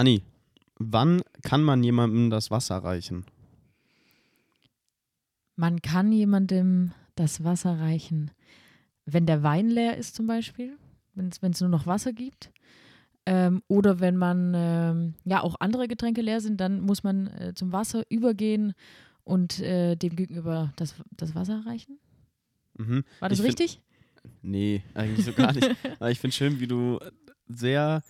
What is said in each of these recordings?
Anni, wann kann man jemandem das Wasser reichen? Man kann jemandem das Wasser reichen, wenn der Wein leer ist zum Beispiel, wenn es nur noch Wasser gibt. Ähm, oder wenn man ähm, ja auch andere Getränke leer sind, dann muss man äh, zum Wasser übergehen und äh, dem gegenüber das, das Wasser reichen. Mhm. War das Ich find- richtig? Nee, eigentlich so gar nicht. Aber ich finde schön, wie du sehr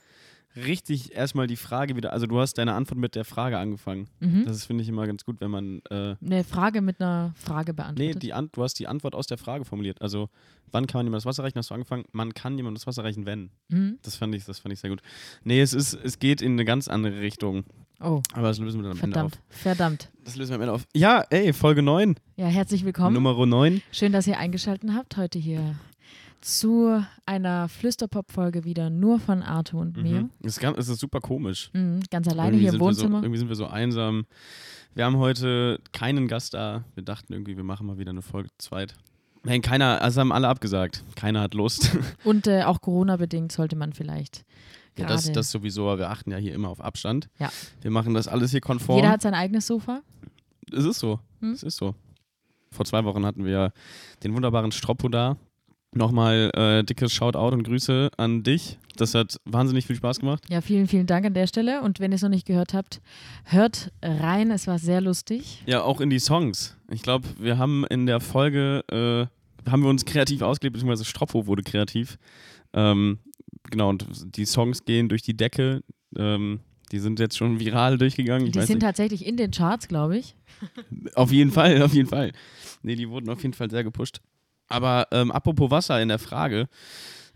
richtig erstmal die Frage wieder, also du hast deine Antwort mit der Frage angefangen. Mhm. Das finde ich immer ganz gut, wenn man, äh, Eine Frage mit einer Frage nee, beantwortet. die Ant du hast die Antwort aus der Frage formuliert. Also, wann kann man jemandem das Wasser reichen? Hast du angefangen? Man kann jemandem das Wasser reichen, wenn. mhm. Das fand ich, das fand ich sehr gut. Nee, es ist, es geht in eine ganz andere Richtung. Oh, Aber das lösen wir dann am Ende auf. verdammt, verdammt. Das lösen wir am Ende auf. Ja, ey, Folge 9. Ja, herzlich willkommen. Nummer 9. Schön, dass ihr eingeschaltet habt heute hier zu einer Flüsterpop-Folge wieder nur von Arthur und mir. Mhm. Es, ist ganz, es ist super komisch. Mhm, ganz alleine Irgendwie hier im wir So, Wohnzimmer. irgendwie sind wir so einsam. Wir haben heute keinen Gast da. Wir dachten irgendwie, wir machen mal wieder eine Folge zweit. Nein, keiner, also haben alle abgesagt. Keiner hat Lust. Und äh, auch Corona-bedingt sollte man vielleicht. ja, das, das sowieso, aber wir achten ja hier immer auf Abstand. Ja. Wir machen das alles hier konform. Jeder hat sein eigenes Sofa. es ist so. Hm? Es ist so. Vor zwei Wochen hatten wir den wunderbaren Stroppo da. Nochmal äh, dickes Shoutout und Grüße an dich. Das hat wahnsinnig viel Spaß gemacht. Ja, vielen, vielen Dank an der Stelle. Und wenn ihr es noch nicht gehört habt, hört rein. Es war sehr lustig. Ja, auch in die Songs. Ich glaube, wir haben in der Folge, äh, haben wir uns kreativ ausgelebt, beziehungsweise Stroppo wurde kreativ. Ähm, genau, und die Songs gehen durch die Decke. Ähm, die sind jetzt schon viral durchgegangen. Die sind nicht. tatsächlich in den Charts, glaube ich. Auf jeden Fall, auf jeden Fall. Nee, die wurden auf jeden Fall sehr gepusht. Aber ähm, apropos Wasser in der Frage.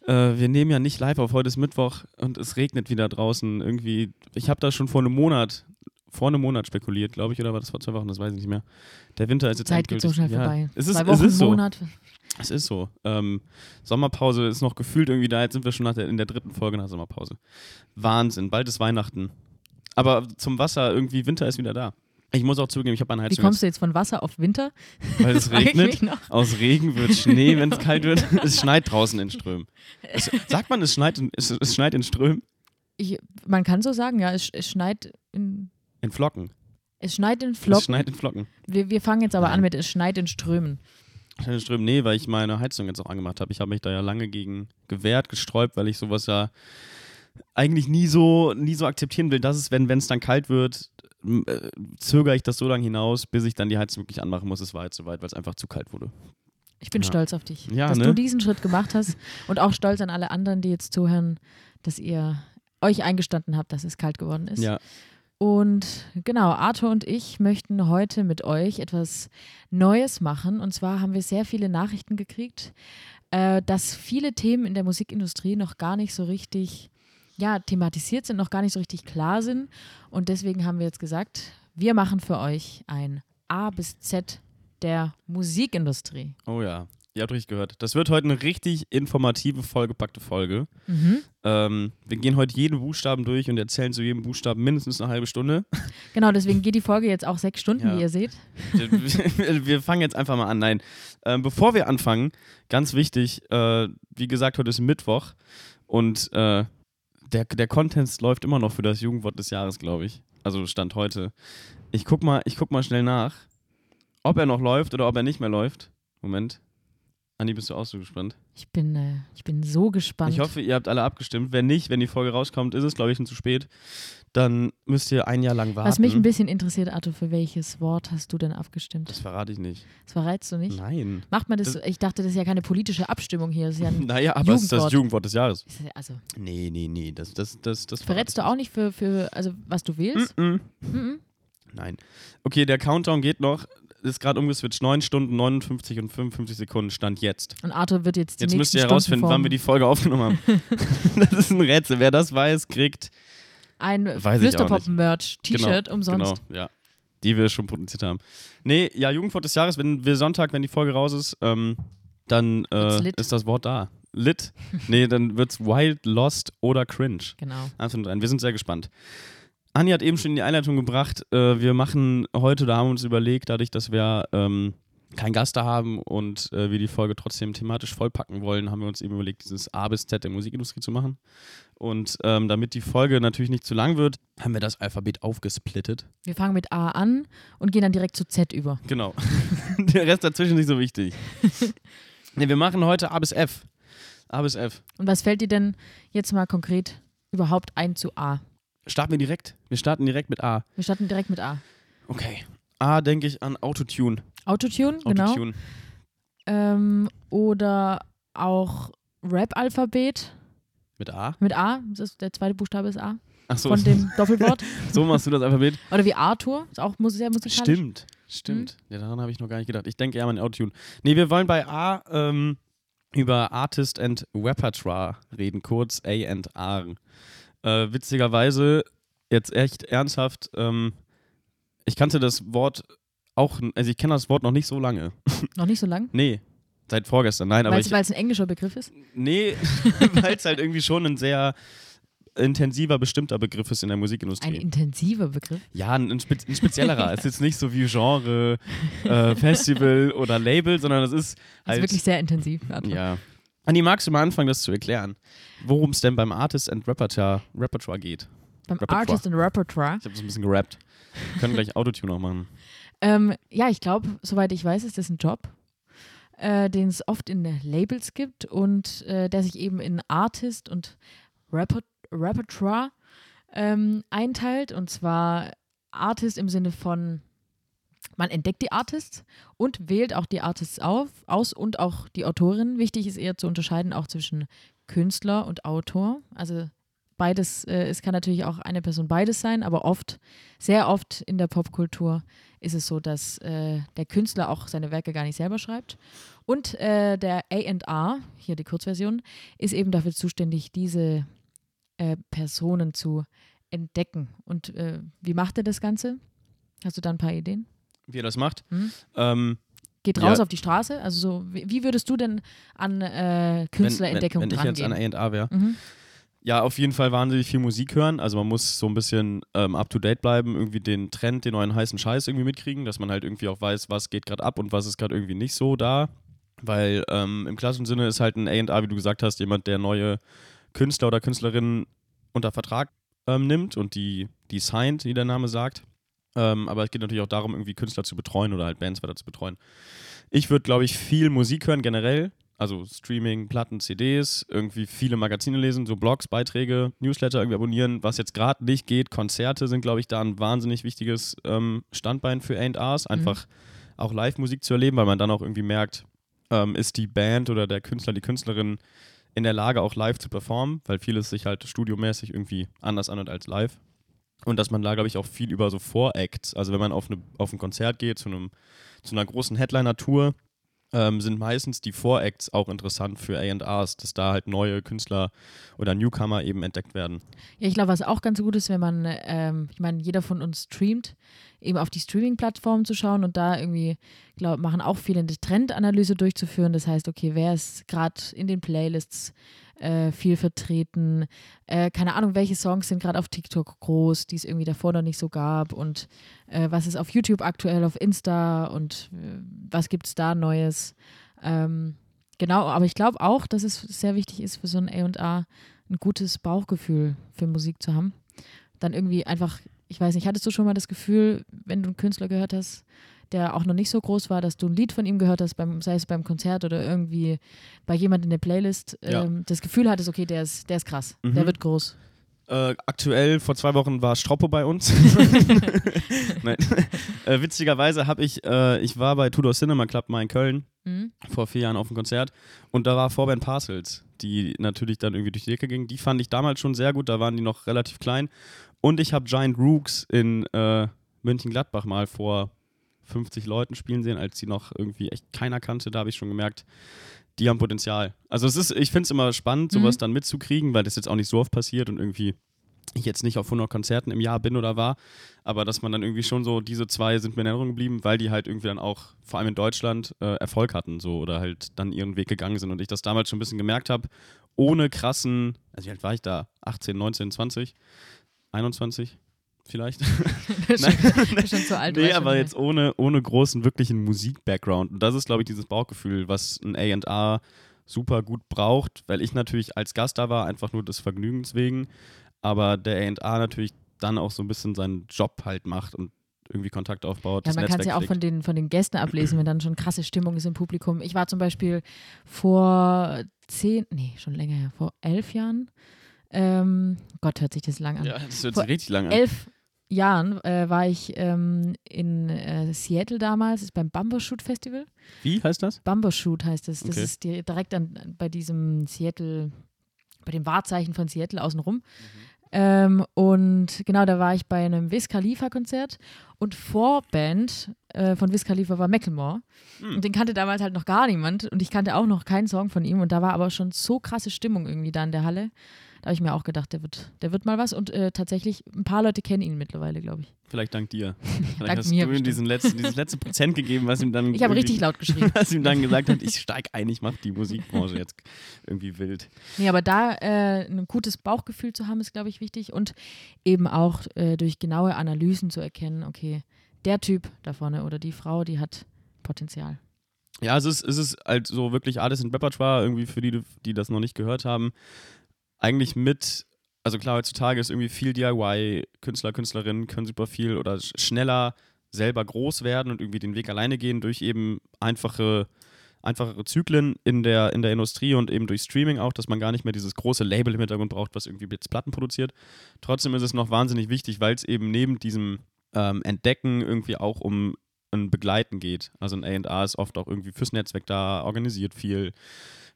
Äh, wir nehmen ja nicht live auf, heute ist Mittwoch und es regnet wieder draußen. Irgendwie, ich habe da schon vor einem Monat, vor einem Monat spekuliert, glaube ich, oder war das vor zwei Wochen, das weiß ich nicht mehr. Der Winter ist jetzt Zeit geht so schnell ja, vorbei. Es ist, Zwei es Wochen, ist so. Monat. Es ist so. Ähm, Sommerpause ist noch gefühlt irgendwie da. Jetzt sind wir schon der, in der dritten Folge nach Sommerpause. Wahnsinn. Bald ist Weihnachten. Aber zum Wasser, irgendwie Winter ist wieder da. Ich muss auch zugeben, ich habe eine Wie Heizung, kommst du jetzt von Wasser auf Winter? weil es regnet. Aus Regen wird Schnee, wenn es kalt wird. Es schneit draußen in Strömen. Es, sagt man, es schneit in, es, es schneit in Strömen? Ich, man kann so sagen, ja, es, es schneit in, In Flocken. es schneit in Es Flocken. schneit in Flocken. Wir, wir fangen jetzt aber an mit es schneit in Strömen. Schneit in Strömen, nee, weil ich meine Heizung jetzt auch angemacht habe. Ich habe mich da ja lange gegen gewehrt, gesträubt, weil ich sowas ja eigentlich nie so, nie so akzeptieren will, dass es, wenn es dann kalt wird, äh, zögere ich das so lange hinaus, bis ich dann die Heizung wirklich anmachen muss. Es war jetzt soweit, weil es einfach zu kalt wurde. Ich bin Ja. stolz auf dich, Ja, dass ne? du diesen Schritt gemacht hast und auch stolz an alle anderen, die jetzt zuhören, dass ihr euch eingestanden habt, dass es kalt geworden ist. Ja, Und genau, Arthur und ich möchten heute mit euch etwas Neues machen. Und zwar haben wir sehr viele Nachrichten gekriegt, äh, dass viele Themen in der Musikindustrie noch gar nicht so richtig ja, thematisiert sind, noch gar nicht so richtig klar sind. Und deswegen haben wir jetzt gesagt, wir machen für euch ein A bis Z der Musikindustrie. oh ja. Ihr habt richtig gehört. Das wird heute eine richtig informative, vollgepackte Folge. Mhm. Ähm, wir gehen heute jeden Buchstaben durch und erzählen zu jedem Buchstaben mindestens eine halbe Stunde. Genau, deswegen geht die Folge jetzt auch sechs Stunden, Ja. wie ihr seht. wir, wir fangen jetzt einfach mal an. Nein, ähm, bevor wir anfangen, ganz wichtig, äh, wie gesagt, heute ist Mittwoch und äh, der, der Content läuft immer noch für das Jugendwort des Jahres, glaube ich. Also Stand heute. Ich guck, mal, ich guck mal schnell nach, ob er noch läuft oder ob er nicht mehr läuft. Moment. Andi, bist du auch so gespannt? Ich bin, äh, ich bin so gespannt. Ich hoffe, ihr habt alle abgestimmt. Wenn nicht, wenn die Folge rauskommt, ist es, glaube ich, schon zu spät. Dann müsst ihr ein Jahr lang warten. Was mich ein bisschen interessiert, Arthur, für welches Wort hast du denn abgestimmt? das verrate ich nicht. Das verrätst du nicht? Nein. Macht man das, Das- ich dachte, das ist ja keine politische Abstimmung hier. Das ist ja ein, Naja, aber es ist das Jugendwort. Des Jahres. also, Nee, nee, nee. Das, das, das, das verrätst du auch nicht für, für also, was du wählst? Mm -mm. Mhm. Nein. Okay, der Countdown geht noch. Ist gerade umgeswitcht. 9 Stunden, 59 und 55 Sekunden Stand jetzt. Und Arthur wird jetzt die Jetzt müsst ihr herausfinden, wann wir die Folge aufgenommen haben. das ist ein Rätsel. Wer das weiß, kriegt. Ein Flüsterpop-Merch-T-Shirt genau, umsonst. Genau, ja. Die wir schon produziert haben. Nee, ja, Jugendwort des Jahres, wenn wir Sonntag, wenn die Folge raus ist, ähm, dann äh, ist das Wort da. Lit. nee, dann wird's wild, lost oder cringe. Genau. Eins. Wir sind sehr gespannt. Anni hat eben schon in die Einleitung gebracht, äh, wir machen heute, da haben wir uns überlegt, dadurch, dass wir ähm, keinen Gast da haben und äh, wir die Folge trotzdem thematisch vollpacken wollen, haben wir uns eben überlegt, dieses A bis Z der Musikindustrie zu machen. Und ähm, damit die Folge natürlich nicht zu lang wird, haben wir das Alphabet aufgesplittet. Wir fangen mit A an und gehen dann direkt zu Z über. Genau. der Rest dazwischen ist nicht so wichtig. nee, wir machen heute A bis F. A bis F. Und was fällt dir denn jetzt mal konkret überhaupt ein zu A? Starten wir direkt. Wir starten direkt mit A. Wir starten direkt mit A. Okay. A denke ich an Autotune. Autotune, genau. Autotune. Ähm, oder auch Rap-Alphabet Mit A? mit A. Das ist, der zweite Buchstabe ist A. Achso, Von dem Doppelwort. so machst du das Alphabet. Oder wie Arthur. Ist auch sehr musikalisch. Stimmt, stimmt. Ja, daran habe ich noch gar nicht gedacht. Ich denke eher an Autotune. Nee, wir wollen bei A ähm, über Artist and Repertoire reden, kurz A&R. Äh, witzigerweise, jetzt echt ernsthaft, ähm, ich kannte das Wort auch, also ich kenne das Wort noch nicht so lange. Noch nicht so lang. Nee, seit vorgestern, nein, aber Weil es ein englischer Begriff ist. nee, weil es halt irgendwie schon ein sehr intensiver, bestimmter Begriff ist in der Ein Musikindustrie. intensiver Begriff. Ja, ein, ein, spe ein speziellerer. es ist jetzt nicht so wie Genre, äh, Festival oder Label, sondern es ist Das halt. ist wirklich sehr intensiv. Arthur. ja. Anni, magst du mal anfangen, das zu erklären? Worum es denn beim Artist and Repertoire, Repertoire geht? Beim Repertoire. Artist and Repertoire. Ich habe das ein bisschen gerappt. Wir können gleich Autotune auch machen. Ähm, ja, ich glaube, soweit ich weiß, ist das ein Job, äh, den es oft in Labels gibt und äh, der sich eben in Artist und Reper Repertoire ähm, einteilt. Und zwar Artist im Sinne von, man entdeckt die Artists und wählt auch die Artists auf, aus und auch die Autorin. Wichtig ist eher zu unterscheiden auch zwischen Künstler und Autor. Also beides, äh, es kann natürlich auch eine Person beides sein, aber oft, sehr oft in der Popkultur ist es so, dass äh, der Künstler auch seine Werke gar nicht selber schreibt. Und äh, der AR, hier die Kurzversion, ist eben dafür zuständig, diese äh, Personen zu entdecken. Und äh, wie macht er das Ganze? Hast du da ein paar Ideen? Wie er das macht. Hm? Ähm, Geht Ja. raus auf die Straße? Also so, wie, würdest du denn an äh, wenn, wenn, Künstlerentdeckung wenn ich jetzt an? A&R wäre. Mhm. Ja, auf jeden Fall wahnsinnig viel Musik hören. Also man muss so ein bisschen ähm, up to date bleiben, irgendwie den Trend, den neuen heißen Scheiß irgendwie mitkriegen, dass man halt irgendwie auch weiß, was geht gerade ab und was ist gerade irgendwie nicht so da. Weil ähm, im klassischen Sinne ist halt ein A&R, wie du gesagt hast, jemand, der neue Künstler oder Künstlerinnen unter Vertrag ähm, nimmt und die, die signed, wie der Name sagt. Ähm, aber es geht natürlich auch darum, irgendwie Künstler zu betreuen oder halt Bands weiter zu betreuen. Ich würde, glaube ich, viel Musik hören generell. Also Streaming, Platten, CDs, irgendwie viele Magazine lesen, so Blogs, Beiträge, Newsletter irgendwie abonnieren. Was jetzt gerade nicht geht, Konzerte sind, glaube ich, da ein wahnsinnig wichtiges ähm, Standbein für A&Rs. Einfach auch Live-Musik zu erleben, weil man dann auch irgendwie merkt, ähm, ist die Band oder der Künstler, die Künstlerin in der Lage, auch live zu performen, weil vieles sich halt studiomäßig irgendwie anders anhört als live. Und dass man da, glaube ich, auch viel über so Voracts, also wenn man auf, eine, auf ein Konzert geht, zu, einem, zu einer großen Headliner-Tour, ähm, sind meistens die Voracts auch interessant für A&Rs, dass da halt neue Künstler oder Newcomer eben entdeckt werden. Ja, ich glaube, was auch ganz gut ist, wenn man, ähm, ich meine, jeder von uns streamt, eben auf die Streaming-Plattformen zu schauen und da irgendwie, glaube machen auch viele eine Trendanalyse durchzuführen. Das heißt, okay, wer ist gerade in den Playlists äh, viel vertreten? Äh, keine Ahnung, welche Songs sind gerade auf TikTok groß, die es irgendwie davor noch nicht so gab und äh, was ist auf YouTube aktuell, auf Insta und äh, was gibt es da Neues? Ähm, genau, aber ich glaube auch, dass es sehr wichtig ist für so ein A&A, ein gutes Bauchgefühl für Musik zu haben. Dann irgendwie einfach, ich weiß nicht, hattest du schon mal das Gefühl, wenn du einen Künstler gehört hast, der auch noch nicht so groß war, dass du ein Lied von ihm gehört hast, beim, sei es beim Konzert oder irgendwie bei jemand in der Playlist, Ja. ähm, das Gefühl hattest, okay, der ist, der ist krass, Mhm. der wird groß. Äh, aktuell, vor zwei Wochen war Stroppo bei uns. Äh, witzigerweise habe ich, äh, ich war bei Tudor Cinema Club mal in Köln Mhm. vor vier Jahren auf dem Konzert und da war Vorband Parcels, die natürlich dann irgendwie durch die Decke ging. Die fand ich damals schon sehr gut, da waren die noch relativ klein. Und ich habe Giant Rooks in äh, Mönchengladbach mal vor 50 Leuten spielen sehen, als die noch irgendwie echt keiner kannte. Da habe ich schon gemerkt, die haben Potenzial. Also es ist, ich finde es immer spannend, sowas Mhm. dann mitzukriegen, weil das jetzt auch nicht so oft passiert und irgendwie ich jetzt nicht auf 100 Konzerten im Jahr bin oder war, aber dass man dann irgendwie schon so, diese zwei sind mir in Erinnerung geblieben, weil die halt irgendwie dann auch, vor allem in Deutschland, äh, Erfolg hatten so oder halt dann ihren Weg gegangen sind und ich das damals schon ein bisschen gemerkt habe, ohne krassen, also wie alt war ich da? 18, 19, 20, 21? Vielleicht. Nein. schon zu alt. nee, aber jetzt ohne, ohne großen wirklichen Musik-Background. Und das ist, glaube ich, dieses Bauchgefühl, was ein A&R super gut braucht, weil ich natürlich als Gast da war, einfach nur des Vergnügens wegen, aber der A&R natürlich dann auch so ein bisschen seinen Job halt macht und irgendwie Kontakt aufbaut. Ja, man kann es ja auch von den, von den Gästen ablesen, wenn dann schon krasse Stimmung ist im Publikum. Ich war zum Beispiel vor zehn, nee, schon länger her, vor elf Jahren. Ähm, Gott, hört sich das lang an. Ja, das hört vor sich richtig lang an. elf Jahren äh, war ich ähm, in äh, Seattle damals, ist beim Bumbershoot Festival. Wie heißt das? Bumbershoot heißt es. Das Okay. ist di- direkt an, bei diesem Seattle, bei dem Wahrzeichen von Seattle außenrum. Ähm, und genau, da war ich bei einem Wiz Khalifa-Konzert und Vorband äh, von Wiz Khalifa war Macklemore. Hm. Und den kannte damals halt noch gar niemand und ich kannte auch noch keinen Song von ihm und da war aber schon so krasse Stimmung irgendwie da in der Halle. Da habe ich mir auch gedacht, der wird, der wird mal was und äh, tatsächlich, ein paar Leute kennen ihn mittlerweile, glaube ich. Vielleicht dank dir. Vielleicht Dank hast mir du ihm diesen letzten, dieses letzte Prozent gegeben, was ihm dann. Ich habe richtig laut geschrieben. Was ihm dann gesagt hat, ich steig ein, ich mache die Musikbranche jetzt irgendwie wild. Nee, aber da äh, ein gutes Bauchgefühl zu haben, ist, glaube ich, wichtig. Und eben auch äh, durch genaue Analysen zu erkennen, okay, der Typ da vorne oder die Frau, die hat Potenzial. Ja, es ist, es ist halt so wirklich Artist in Repertoire, irgendwie für die, die das noch nicht gehört haben. Eigentlich mit, also klar, heutzutage ist irgendwie viel DIY, Künstler, Künstlerinnen können super viel oder sch- schneller selber groß werden und irgendwie den Weg alleine gehen durch eben einfache, einfachere Zyklen in der, in der Industrie und eben durch Streaming auch, dass man gar nicht mehr dieses große Label im Hintergrund braucht, was irgendwie jetzt Platten produziert. Trotzdem ist es noch wahnsinnig wichtig, weil es eben neben diesem ähm, Entdecken irgendwie auch um ein Begleiten geht. Also ein A&R ist oft auch irgendwie fürs Netzwerk da, organisiert viel,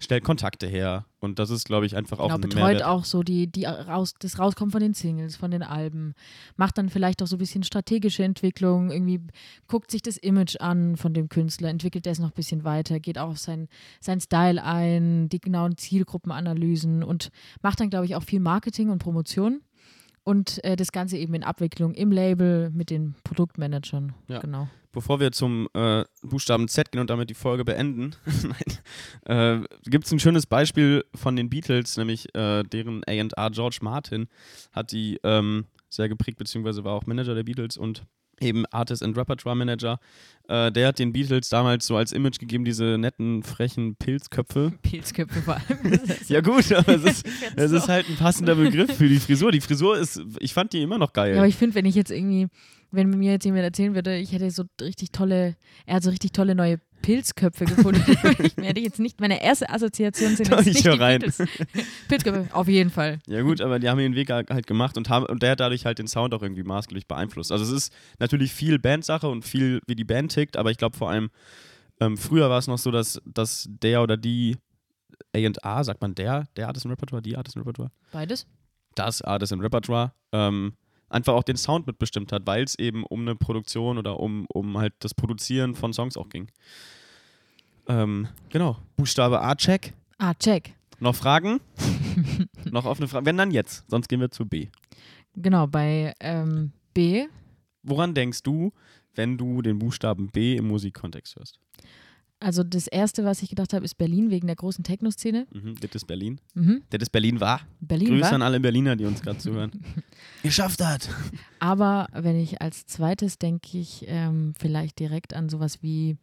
stellt Kontakte her und das ist, glaube ich, einfach auch Genau, betreut Mehrwert. auch so die, die raus, das Rauskommen von den Singles, von den Alben, macht dann vielleicht auch so ein bisschen strategische Entwicklung, irgendwie guckt sich das Image an von dem Künstler, entwickelt er es noch ein bisschen weiter, geht auch auf sein, sein Style ein, die genauen Zielgruppenanalysen und macht dann, glaube ich, auch viel Marketing und Promotion. Und äh, das Ganze eben in Abwicklung im Label mit den Produktmanagern. Ja. Genau. Bevor wir zum äh, Buchstaben Z gehen und damit die Folge beenden, äh, gibt es ein schönes Beispiel von den Beatles, nämlich äh, deren A&R George Martin hat die ähm, sehr geprägt, beziehungsweise war auch Manager der Beatles und eben Artist and Repertoire Manager. Äh, der hat den Beatles damals so als Image gegeben, diese netten, frechen Pilzköpfe. Pilzköpfe vor allem. Ja gut, aber es ist, es ist halt ein passender Begriff für die Frisur. Die Frisur ist, ich fand die immer noch geil. Ja, aber ich finde, wenn ich jetzt irgendwie, wenn mir jetzt jemand erzählen würde, ich hätte so richtig tolle, er hat so richtig tolle neue Pilzköpfe gefunden, ich ich jetzt nicht, meine erste Assoziation sind jetzt ich nicht die rein. Beatles. Pilzköpfe, auf jeden Fall. Ja gut, aber die haben ihren Weg halt gemacht und, haben, und der hat dadurch halt den Sound auch irgendwie maßgeblich beeinflusst. Also es ist natürlich viel Bandsache und viel, wie die Band tickt, aber ich glaube vor allem, ähm, früher war es noch so, dass, dass der oder die A&A, sagt man der, der Artist im Repertoire, die Artist im Repertoire, Beides? das Artist im Repertoire, ähm, einfach auch den Sound mitbestimmt hat, weil es eben um eine Produktion oder um, um halt das Produzieren von Songs auch ging. Ähm, genau, Buchstabe A, check. Ah, check. Noch Fragen? noch offene Fragen? Wenn dann jetzt, sonst gehen wir zu B. Genau, bei ähm, B, Woran denkst du, wenn du den Buchstaben B im Musikkontext hörst? also das erste, was ich gedacht habe, ist Berlin wegen der großen Techno-Szene. Mhm, das ist Berlin. Mhm. Das ist Berlin war. Berlin Grüße war. an alle Berliner, die uns gerade zuhören. Ihr schafft das. Aber wenn ich als zweites denke ich ähm, vielleicht direkt an sowas wie,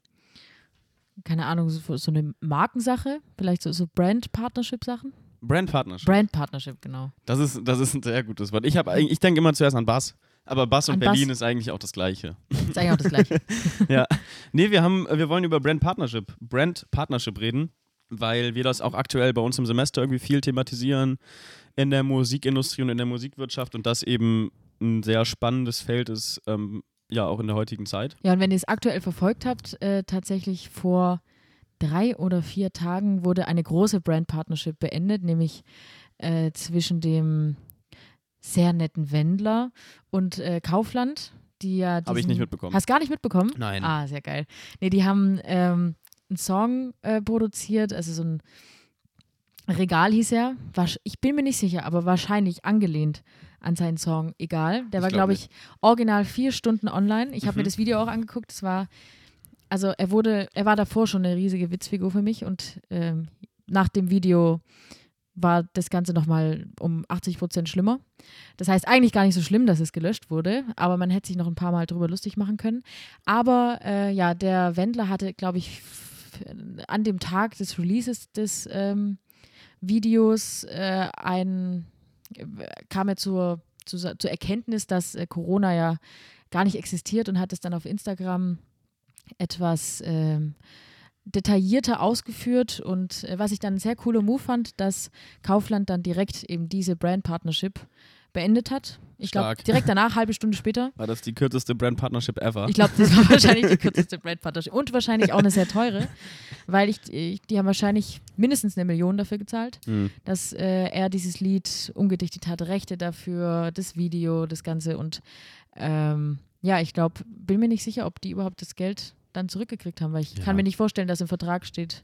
keine Ahnung, so, so eine Markensache, vielleicht so, so Brand-Partnership-Sachen. Brand Partnership. Brand-Partnership, genau. Das ist, das ist ein sehr gutes Wort. Ich, hab ich denke immer zuerst an Bass. Aber Bass und An Berlin Bass. ist eigentlich auch das Gleiche. Ist eigentlich auch das Gleiche. ja. Nee, wir, haben, wir wollen über Brand Partnership, Brand Partnership reden, weil wir das auch aktuell bei uns im Semester irgendwie viel thematisieren in der Musikindustrie und in der Musikwirtschaft und das eben ein sehr spannendes Feld ist, ähm, ja, auch in der heutigen Zeit. Ja, und wenn ihr es aktuell verfolgt habt, äh, tatsächlich vor drei oder vier Tagen wurde eine große Brand-Partnership beendet, nämlich äh, zwischen dem sehr netten Wendler und äh, Kaufland, die ja Habe ich nicht mitbekommen. Hast gar nicht mitbekommen? Nein. Ah, sehr geil. Nee, die haben ähm, einen Song äh, produziert, also so ein Regal hieß er. Ich bin mir nicht sicher, aber wahrscheinlich angelehnt an seinen Song Egal. Der war, glaub glaube ich, original vier Stunden online. Ich habe Mhm. mir das Video auch angeguckt. Es war, also er wurde, er war davor schon eine riesige Witzfigur für mich und ähm, nach dem Video war das Ganze nochmal um 80 Prozent schlimmer. Das heißt eigentlich gar nicht so schlimm, dass es gelöscht wurde, aber man hätte sich noch ein paar Mal drüber lustig machen können. Aber äh, ja, der Wendler hatte, glaube ich, an dem Tag des Releases des ähm, Videos äh, ein, kam er zur, zur, zur Erkenntnis, dass äh, Corona ja gar nicht existiert und hat es dann auf Instagram etwas ähm, detaillierter ausgeführt. Und äh, was ich dann ein sehr cooler Move fand, dass Kaufland dann direkt eben diese Brand Partnership beendet hat. Ich glaube, direkt danach, halbe Stunde später. War das die kürzeste Brand Partnership ever? Ich glaube, das war wahrscheinlich die kürzeste Brand Partnership und wahrscheinlich auch eine sehr teure, weil ich, ich die haben wahrscheinlich mindestens eine Million dafür gezahlt, mhm. dass äh, er dieses Lied umgedichtet hat, Rechte dafür, das Video, das Ganze und ähm, ja, ich glaube, bin mir nicht sicher, ob die überhaupt das Geld dann zurückgekriegt haben, weil ich ja. kann mir nicht vorstellen, dass im Vertrag steht.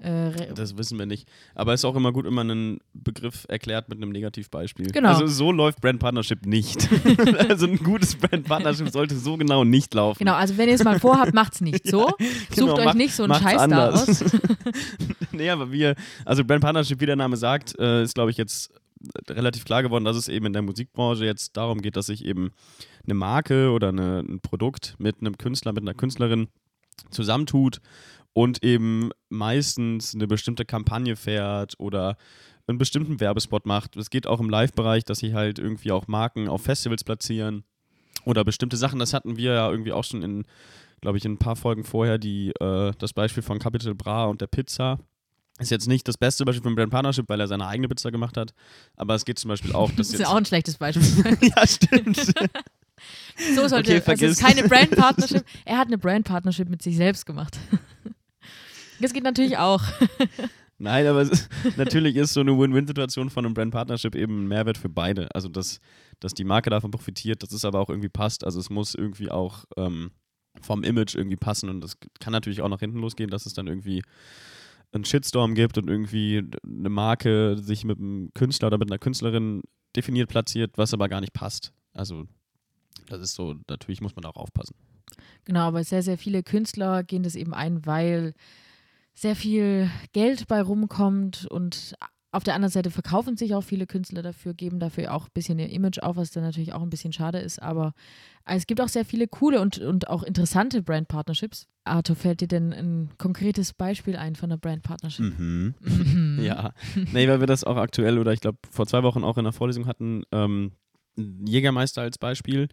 Äh, das wissen wir nicht. Aber es ist auch immer gut, wenn man einen Begriff erklärt mit einem Negativbeispiel. Genau. Also so läuft Brand Partnership nicht. also ein gutes Brand Partnership sollte so genau nicht laufen. Genau, also wenn ihr es mal vorhabt, macht es nicht so. Ja, genau, Sucht euch macht, nicht so einen Scheiß anders. da aus. nee, aber wir, also Brand Partnership, wie der Name sagt, äh, ist glaube ich jetzt relativ klar geworden, dass es eben in der Musikbranche jetzt darum geht, dass sich eben eine Marke oder eine, ein Produkt mit einem Künstler, mit einer Künstlerin zusammentut und eben meistens eine bestimmte Kampagne fährt oder einen bestimmten Werbespot macht. Es geht auch im Live-Bereich, dass sie halt irgendwie auch Marken auf Festivals platzieren oder bestimmte Sachen. Das hatten wir ja irgendwie auch schon in, glaube ich, in ein paar Folgen vorher, die, äh, das Beispiel von Capital Bra und der Pizza. Ist jetzt nicht das beste Beispiel von Brand Partnership, weil er seine eigene Pizza gemacht hat. Aber es geht zum Beispiel auch. das ist ja auch ein schlechtes Beispiel. ja, stimmt. so sollte okay, also es ist keine Brand Partnership. Er hat eine Brand Partnership mit sich selbst gemacht. Das geht natürlich auch. Nein, aber ist, natürlich ist so eine Win-Win-Situation von einem Brand Partnership eben ein Mehrwert für beide. Also dass, dass die Marke davon profitiert, dass es aber auch irgendwie passt. Also es muss irgendwie auch ähm, vom Image irgendwie passen und das kann natürlich auch nach hinten losgehen, dass es dann irgendwie einen Shitstorm gibt und irgendwie eine Marke sich mit einem Künstler oder mit einer Künstlerin definiert platziert, was aber gar nicht passt. Also das ist so, natürlich muss man auch aufpassen. Genau, aber sehr, sehr viele Künstler gehen das eben ein, weil sehr viel Geld bei rumkommt und auf der anderen Seite verkaufen sich auch viele Künstler dafür, geben dafür auch ein bisschen ihr Image auf, was dann natürlich auch ein bisschen schade ist. Aber es gibt auch sehr viele coole und, und auch interessante Brand-Partnerships. Arthur, fällt dir denn ein konkretes Beispiel ein von einer Brand-Partnership? Mhm. Mhm. ja. Nee, weil wir das auch aktuell oder ich glaube vor zwei Wochen auch in der Vorlesung hatten. Ähm, Jägermeister als Beispiel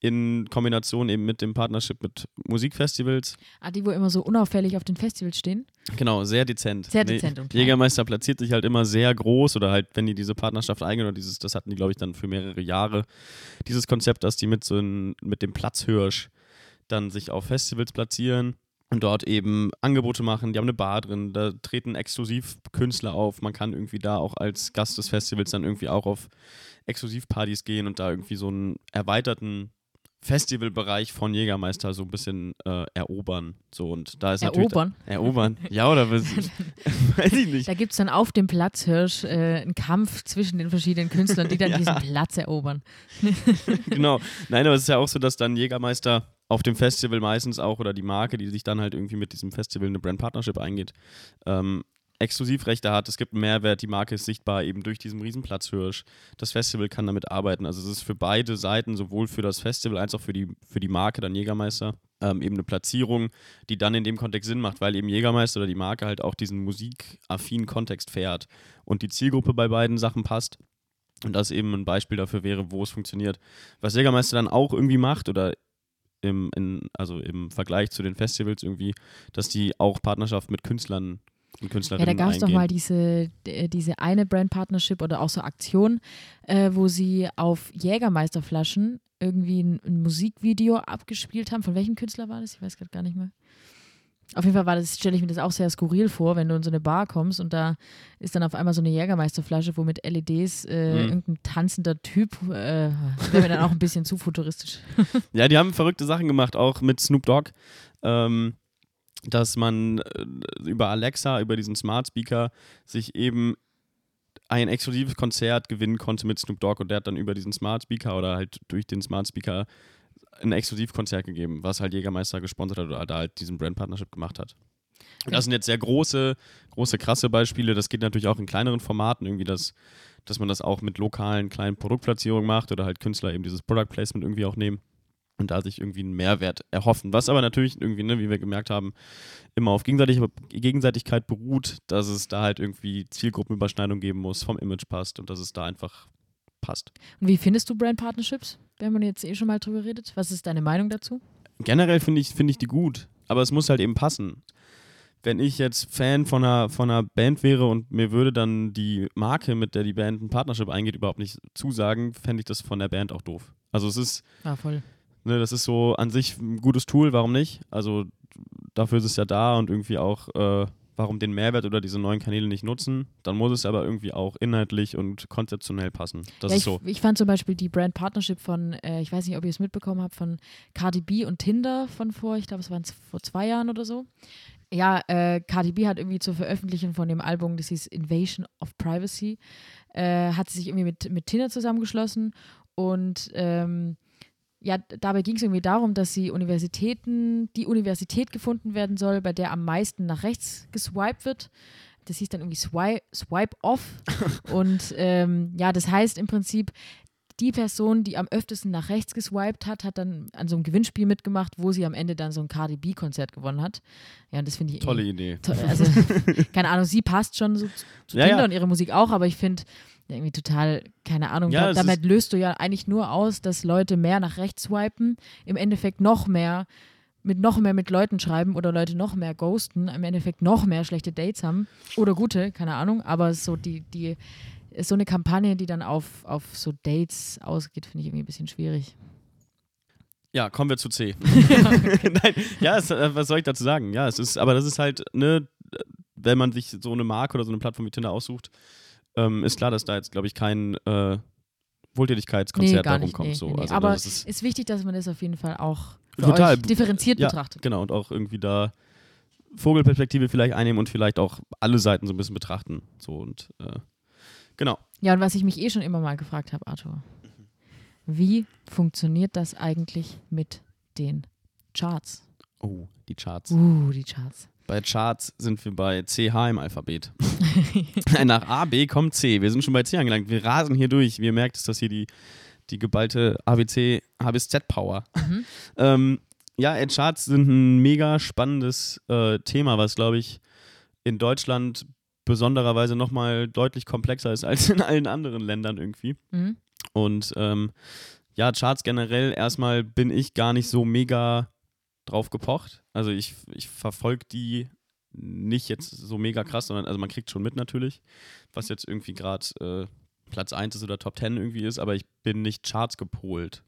in Kombination eben mit dem Partnership mit Musikfestivals. Ah, die, wo immer so unauffällig auf den Festivals stehen? Genau, sehr dezent. Sehr dezent nee, und klein. Jägermeister platziert sich halt immer sehr groß oder halt, wenn die diese Partnerschaft eingehen oder dieses, das hatten die, glaube ich, dann für mehrere Jahre, dieses Konzept, dass die mit so ein, mit dem Platzhirsch dann sich auf Festivals platzieren und dort eben Angebote machen. Die haben eine Bar drin, da treten exklusiv Künstler auf. Man kann irgendwie da auch als Gast des Festivals dann irgendwie auch auf Exklusivpartys gehen und da irgendwie so einen erweiterten Festivalbereich von Jägermeister so ein bisschen äh, erobern. So und da ist erobern? Da, erobern. Ja, oder was, weiß ich nicht. Da gibt es dann auf dem Platzhirsch äh, einen Kampf zwischen den verschiedenen Künstlern, die dann ja. diesen Platz erobern. genau. Nein, aber es ist ja auch so, dass dann Jägermeister auf dem Festival meistens auch oder die Marke, die sich dann halt irgendwie mit diesem Festival eine Brand Partnership eingeht, ähm, Exklusivrechte hat, es gibt einen Mehrwert, die Marke ist sichtbar eben durch diesen Riesenplatzhirsch. Das Festival kann damit arbeiten. Also es ist für beide Seiten, sowohl für das Festival als auch für die, für die Marke, dann Jägermeister, ähm, eben eine Platzierung, die dann in dem Kontext Sinn macht, weil eben Jägermeister oder die Marke halt auch diesen musikaffinen Kontext fährt und die Zielgruppe bei beiden Sachen passt. Und das eben ein Beispiel dafür wäre, wo es funktioniert. Was Jägermeister dann auch irgendwie macht oder im, in, also im Vergleich zu den Festivals irgendwie, dass die auch Partnerschaft mit Künstlern und Künstlerinnen Ja, da gab es doch mal diese, diese eine Brand-Partnership oder auch so Aktion, äh, wo sie auf Jägermeisterflaschen irgendwie ein, ein, Musikvideo abgespielt haben. Von welchem Künstler war das? Ich weiß gerade gar nicht mehr. Auf jeden Fall war das, stelle ich mir das auch sehr skurril vor, wenn du in so eine Bar kommst und da ist dann auf einmal so eine Jägermeisterflasche, wo mit LEDs äh, mhm. irgendein tanzender Typ, äh, wäre mir dann auch ein bisschen zu futuristisch. ja, die haben verrückte Sachen gemacht, auch mit Snoop Dogg. Ähm, dass man äh, über Alexa, über diesen Smart Speaker, sich eben ein exklusives Konzert gewinnen konnte mit Snoop Dogg und der hat dann über diesen Smart Speaker oder halt durch den Smart Speaker ein Exklusivkonzert gegeben, was halt Jägermeister gesponsert hat oder da halt diesen Brand Partnership gemacht hat. Das sind jetzt sehr große, große, krasse Beispiele. Das geht natürlich auch in kleineren Formaten, irgendwie das, dass man das auch mit lokalen kleinen Produktplatzierungen macht oder halt Künstler eben dieses Product Placement irgendwie auch nehmen und da sich irgendwie einen Mehrwert erhoffen. Was aber natürlich irgendwie, ne, wie wir gemerkt haben, immer auf Gegenseitig Gegenseitigkeit beruht, dass es da halt irgendwie Zielgruppenüberschneidung geben muss, vom Image passt und dass es da einfach passt. Und wie findest du Brand Partnerships? Wir haben jetzt eh schon mal drüber geredet. Was ist deine Meinung dazu? Generell finde ich, find ich die gut, aber es muss halt eben passen. Wenn ich jetzt Fan von einer, von einer Band wäre und mir würde dann die Marke, mit der die Band ein Partnership eingeht, überhaupt nicht zusagen, fände ich das von der Band auch doof. Also es ist. Ja, voll. Ne, das ist so an sich ein gutes Tool, warum nicht? Also dafür ist es ja da und irgendwie auch, äh, warum den Mehrwert oder diese neuen Kanäle nicht nutzen. Dann muss es aber irgendwie auch inhaltlich und konzeptionell passen. Das ja, ist ich, so. ich fand zum Beispiel die Brand Partnership von, äh, ich weiß nicht, ob ihr es mitbekommen habt, von Cardi B und Tinder von vor, ich glaube, es waren vor zwei Jahren oder so. Ja, äh, Cardi B hat irgendwie zur Veröffentlichung von dem Album, das hieß Invasion of Privacy, äh, hat sie sich irgendwie mit, mit Tinder zusammengeschlossen und ähm, ja, dabei ging es irgendwie darum, dass sie Universitäten, die Universität gefunden werden soll, bei der am meisten nach rechts geswiped wird. Das hieß dann irgendwie Swipe, Swipe Off. Und ähm, ja, das heißt im Prinzip, die Person, die am öftesten nach rechts geswiped hat, hat dann an so einem Gewinnspiel mitgemacht, wo sie am Ende dann so ein Cardi B-Konzert gewonnen hat. Ja, und das finde ich Tolle Idee. To also, keine Ahnung, sie passt schon so zu Ja, Tinder ja. und ihre Musik auch, aber ich finde irgendwie total, keine Ahnung, Ja, da, damit löst du ja eigentlich nur aus, dass Leute mehr nach rechts swipen, im Endeffekt noch mehr mit noch mehr mit Leuten schreiben oder Leute noch mehr ghosten, im Endeffekt noch mehr schlechte Dates haben oder gute, keine Ahnung, aber so die, die ist so eine Kampagne, die dann auf, auf so Dates ausgeht, finde ich irgendwie ein bisschen schwierig. Ja, kommen wir zu C. Nein, ja, es, äh, was soll ich dazu sagen? Ja, es ist, aber das ist halt, ne, wenn man sich so eine Marke oder so eine Plattform wie Tinder aussucht, ähm, ist klar, dass da jetzt, glaube ich, kein äh, Wohltätigkeitskonzert gar darum kommt. nee, so. nee, nee. Also, Aber das ist Ist wichtig, dass man das auf jeden Fall auch Total. differenziert ja, betrachtet. Genau, und auch irgendwie da Vogelperspektive vielleicht einnehmen und vielleicht auch alle Seiten so ein bisschen betrachten. So und äh, genau. Ja, und was ich mich eh schon immer mal gefragt habe, Arthur, wie funktioniert das eigentlich mit den Charts? Oh, die Charts. Uh, die Charts. Bei Charts sind wir bei CH im Alphabet. Nach A, B kommt C. Wir sind schon bei C angelangt. Wir rasen hier durch. Wie ihr merkt, ist das hier die, die geballte ABC H bis Z Power. Mhm. ähm, ja, äh, Charts sind ein mega spannendes äh, Thema, was, glaube ich, in Deutschland besondererweise nochmal deutlich komplexer ist als in allen anderen Ländern irgendwie. Mhm. Und ähm, ja, Charts generell, erstmal bin ich gar nicht so mega drauf gepocht. Also ich, ich verfolge die nicht jetzt so mega krass, sondern also man kriegt schon mit natürlich, was jetzt irgendwie gerade äh, Platz 1 ist oder Top 10 irgendwie ist, aber ich bin nicht Charts gepolt.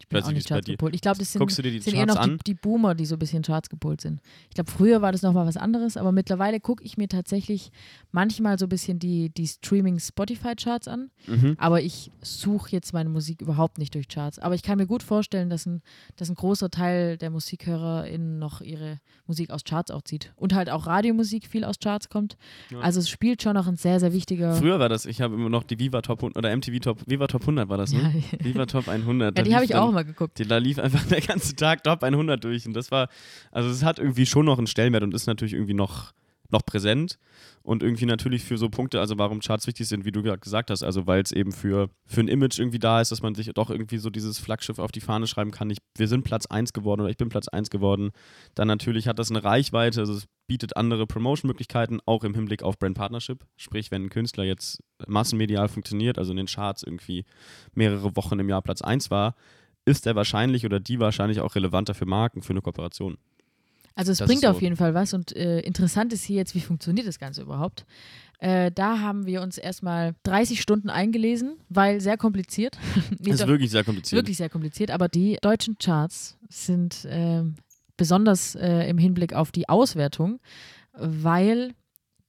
Ich bin auch nicht, Charts gepolt. Ich glaube, das sind, Guckst du dir die sind eher noch die, an? die Boomer, die so ein bisschen Charts gepolt sind. Ich glaube, früher war das nochmal was anderes, aber mittlerweile gucke ich mir tatsächlich manchmal so ein bisschen die, die Streaming-Spotify-Charts an. Mhm. Aber ich suche jetzt meine Musik überhaupt nicht durch Charts. Aber ich kann mir gut vorstellen, dass ein, dass ein großer Teil der MusikhörerInnen noch ihre Musik aus Charts auch zieht. Und halt auch Radiomusik viel aus Charts kommt. Ja. Also es spielt schon noch ein sehr, sehr wichtiger. Früher war das, ich habe immer noch die Viva Top 100 oder MTV Top, Viva Top 100 war das, ne? ja, Viva Top 100. ja, die habe ich dann- auch mal geguckt. Die, da lief einfach der ganze Tag Top 100 durch. Und das war, also es hat irgendwie schon noch einen Stellenwert und ist natürlich irgendwie noch, noch präsent. Und irgendwie natürlich für so Punkte, also warum Charts wichtig sind, wie du gerade gesagt hast, also weil es eben für, für ein Image irgendwie da ist, dass man sich doch irgendwie so dieses Flaggschiff auf die Fahne schreiben kann, ich, wir sind Platz 1 geworden oder ich bin Platz 1 geworden, dann natürlich hat das eine Reichweite, also es bietet andere Promotion-Möglichkeiten, auch im Hinblick auf Brand Partnership, sprich wenn ein Künstler jetzt massenmedial funktioniert, also in den Charts irgendwie mehrere Wochen im Jahr Platz 1 war, ist er wahrscheinlich oder die wahrscheinlich auch relevanter für Marken, für eine Kooperation. Also es Das bringt so. auf jeden Fall was und äh, interessant ist hier jetzt, wie funktioniert das Ganze überhaupt. Äh, da haben wir uns erstmal 30 Stunden eingelesen, weil sehr kompliziert. Nee, Das ist doch, wirklich sehr kompliziert. wirklich sehr kompliziert, aber die deutschen Charts sind ähm, besonders äh, im Hinblick auf die Auswertung, weil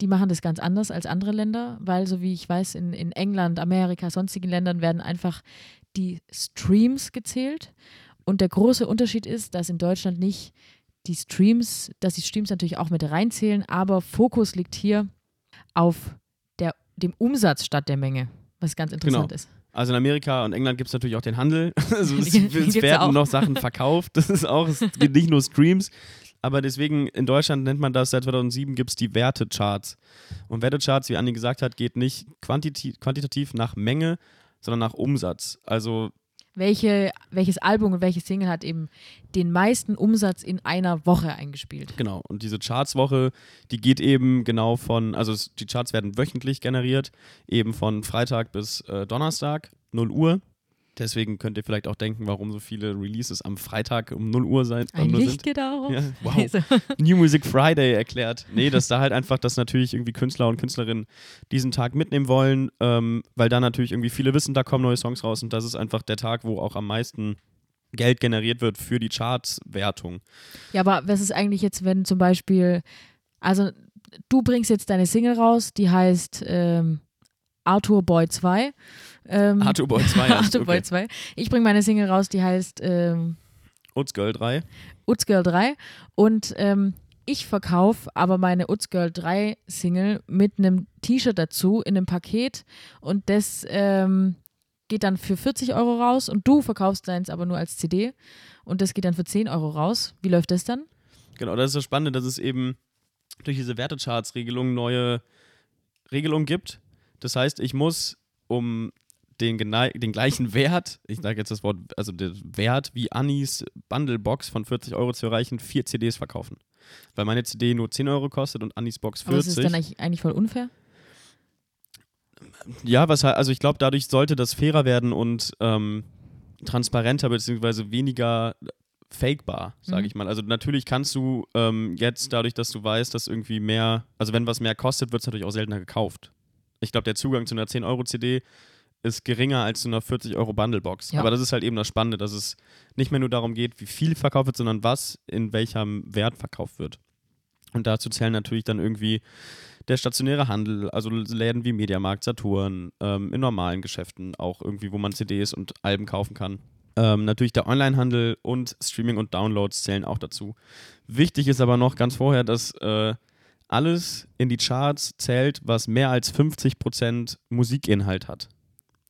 die machen das ganz anders als andere Länder, weil so wie ich weiß, in, in England, Amerika, sonstigen Ländern werden einfach die Streams gezählt. Und der große Unterschied ist, dass in Deutschland nicht die Streams, dass die Streams natürlich auch mit reinzählen, aber Fokus liegt hier auf der, dem Umsatz statt der Menge, was ganz interessant Genau. ist. Also in Amerika und England gibt es natürlich auch den Handel. Also es, es werden noch Sachen verkauft. Das ist auch, es gibt nicht nur Streams. aber deswegen in Deutschland nennt man das, seit 2007 gibt es die Wertecharts. Und Wertecharts, wie Andi gesagt hat, geht nicht quantitativ nach Menge, sondern nach Umsatz. Also welche, welches Album und welche Single hat eben den meisten Umsatz in einer Woche eingespielt. Genau, und diese Chartswoche, die geht eben genau von, also die Charts werden wöchentlich generiert, eben von Freitag bis äh, Donnerstag, 0 Uhr. Deswegen könnt ihr vielleicht auch denken, warum so viele Releases am Freitag um 0 Uhr sein, Ein nur Licht sind. geht auf. Ja, wow. New Music Friday erklärt. Nee, dass da halt einfach, dass natürlich irgendwie Künstler und Künstlerinnen diesen Tag mitnehmen wollen, ähm, weil da natürlich irgendwie viele wissen, da kommen neue Songs raus und das ist einfach der Tag, wo auch am meisten Geld generiert wird für die Charts-Wertung. Ja, aber was ist eigentlich jetzt, wenn zum Beispiel, also du bringst jetzt deine Single raus, die heißt ähm, Arthur Boy 2. Ähm, Arthur Boy 2 heißt, Arthur Boy okay. 2. Ich bringe meine Single raus, die heißt ähm, Utz Girl 3. Utzgirl 3 und ähm, ich verkaufe aber meine Utzgirl 3 Single mit einem T-Shirt dazu in einem Paket und das ähm, geht dann für 40 Euro raus und du verkaufst deins aber nur als CD und das geht dann für 10 Euro raus. Wie läuft das dann? Genau, das ist das Spannende, dass es eben durch diese Wertecharts-Regelung neue Regelungen gibt. Das heißt, ich muss, um den, den gleichen Wert, ich sage jetzt das Wort, also den Wert wie Annis Bundlebox von 40 Euro zu erreichen, vier CDs verkaufen. Weil meine CD nur 10 Euro kostet und Annis Box Aber das ist 40. dann eigentlich, eigentlich voll unfair. Ja, was also ich glaube, dadurch sollte das fairer werden und ähm, transparenter beziehungsweise weniger fakebar, sage Mhm. ich mal. Also natürlich kannst du ähm, jetzt dadurch, dass du weißt, dass irgendwie mehr, also wenn was mehr kostet, wird es natürlich auch seltener gekauft. Ich glaube, der Zugang zu einer 10-Euro-CD ist geringer als zu einer 40-Euro-Bundlebox. Ja. Aber das ist halt eben das Spannende, dass es nicht mehr nur darum geht, wie viel verkauft wird, sondern was in welchem Wert verkauft wird. Und dazu zählen natürlich dann irgendwie der stationäre Handel, also Läden wie Mediamarkt, Saturn, ähm, in normalen Geschäften auch irgendwie, wo man CDs und Alben kaufen kann. Ähm, natürlich der Onlinehandel und Streaming und Downloads zählen auch dazu. Wichtig ist aber noch ganz vorher, dass äh, alles in die Charts zählt, was mehr als 50% Musikinhalt hat.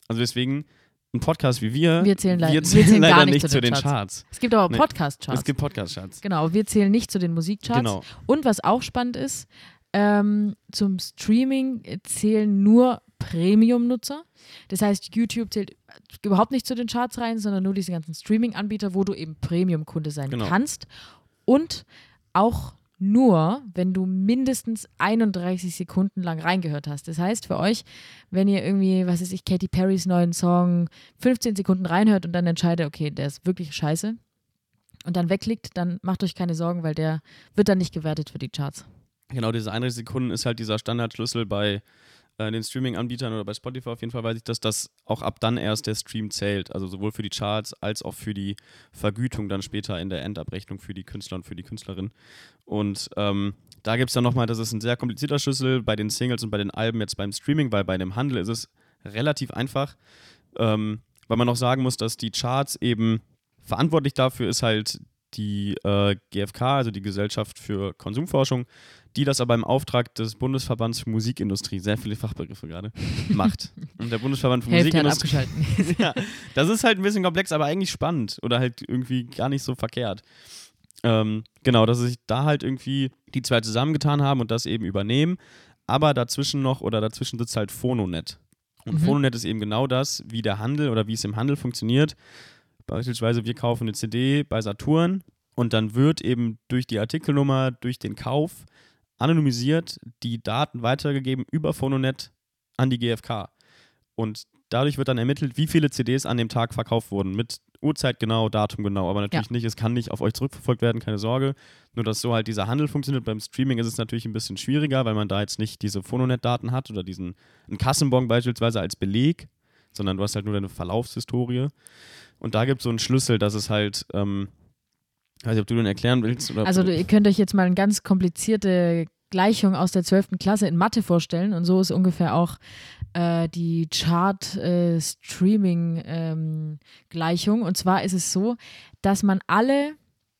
Also deswegen, ein Podcast wie wir, Wir zählen wir wir zählen zählen gar leider nicht nicht zu zu den den Charts. Charts. Es gibt aber. Podcast-Charts. Es gibt Podcast-Charts. Genau, wir zählen nicht zu den Musikcharts. Genau. Und was auch spannend ist, ähm, zum Streaming zählen nur Premium-Nutzer. Das heißt, YouTube zählt überhaupt nicht zu den Charts rein, sondern nur diese ganzen Streaming-Anbieter, wo du eben Premium-Kunde sein Genau. kannst. Und auch nur, wenn du mindestens 31 Sekunden lang reingehört hast. Das heißt für euch, wenn ihr irgendwie, was weiß ich, Katy Perrys neuen Song 15 Sekunden reinhört und dann entscheidet, okay, der ist wirklich scheiße und dann wegklickt, dann macht euch keine Sorgen, weil der wird dann nicht gewertet für die Charts. Genau, diese 31 Sekunden ist halt dieser Standardschlüssel bei äh, den Streaming-Anbietern oder bei Spotify auf jeden Fall weiß ich, dass das auch ab dann erst der Stream zählt. Also sowohl für die Charts als auch für die Vergütung dann später in der Endabrechnung für die Künstler und für die Künstlerin. Und ähm, da gibt es dann nochmal, das ist ein sehr komplizierter Schlüssel bei den Singles und bei den Alben jetzt beim Streaming, weil bei dem Handel ist es relativ einfach, ähm, weil man noch sagen muss, dass die Charts eben verantwortlich dafür ist halt die äh, GfK, also die Gesellschaft für Konsumforschung, die das aber im Auftrag des Bundesverbands für Musikindustrie, sehr viele Fachbegriffe gerade, macht. Und der Bundesverband für Hälfte Musikindustrie. abgeschalten. ja, das ist halt ein bisschen komplex, aber eigentlich spannend oder halt irgendwie gar nicht so verkehrt. Ähm, genau, dass sich da halt irgendwie die zwei zusammengetan haben und das eben übernehmen, aber dazwischen noch oder dazwischen sitzt halt Phononet. Und Mhm. Phononet ist eben genau das, wie der Handel oder wie es im Handel funktioniert. Beispielsweise, wir kaufen eine CD bei Saturn und dann wird eben durch die Artikelnummer, durch den Kauf anonymisiert die Daten weitergegeben über Phononet an die GfK. Und dadurch wird dann ermittelt, wie viele CDs an dem Tag verkauft wurden. Mit Uhrzeit genau, Datum genau. Aber natürlich nicht, es kann nicht auf euch zurückverfolgt werden, keine Sorge. Nur, dass so halt dieser Handel funktioniert. Beim Streaming ist es natürlich ein bisschen schwieriger, weil man da jetzt nicht diese Phononet-Daten hat oder diesen einen Kassenbon beispielsweise als Beleg, sondern du hast halt nur deine Verlaufshistorie. Und da gibt es so einen Schlüssel, dass es halt, ähm, weiß nicht, ob du den erklären willst. Oder Also ihr könnt euch jetzt mal eine ganz komplizierte Gleichung aus der 12. Klasse in Mathe vorstellen und so ist ungefähr auch äh, die Chart-Streaming-Gleichung. und zwar ist es so, dass man alle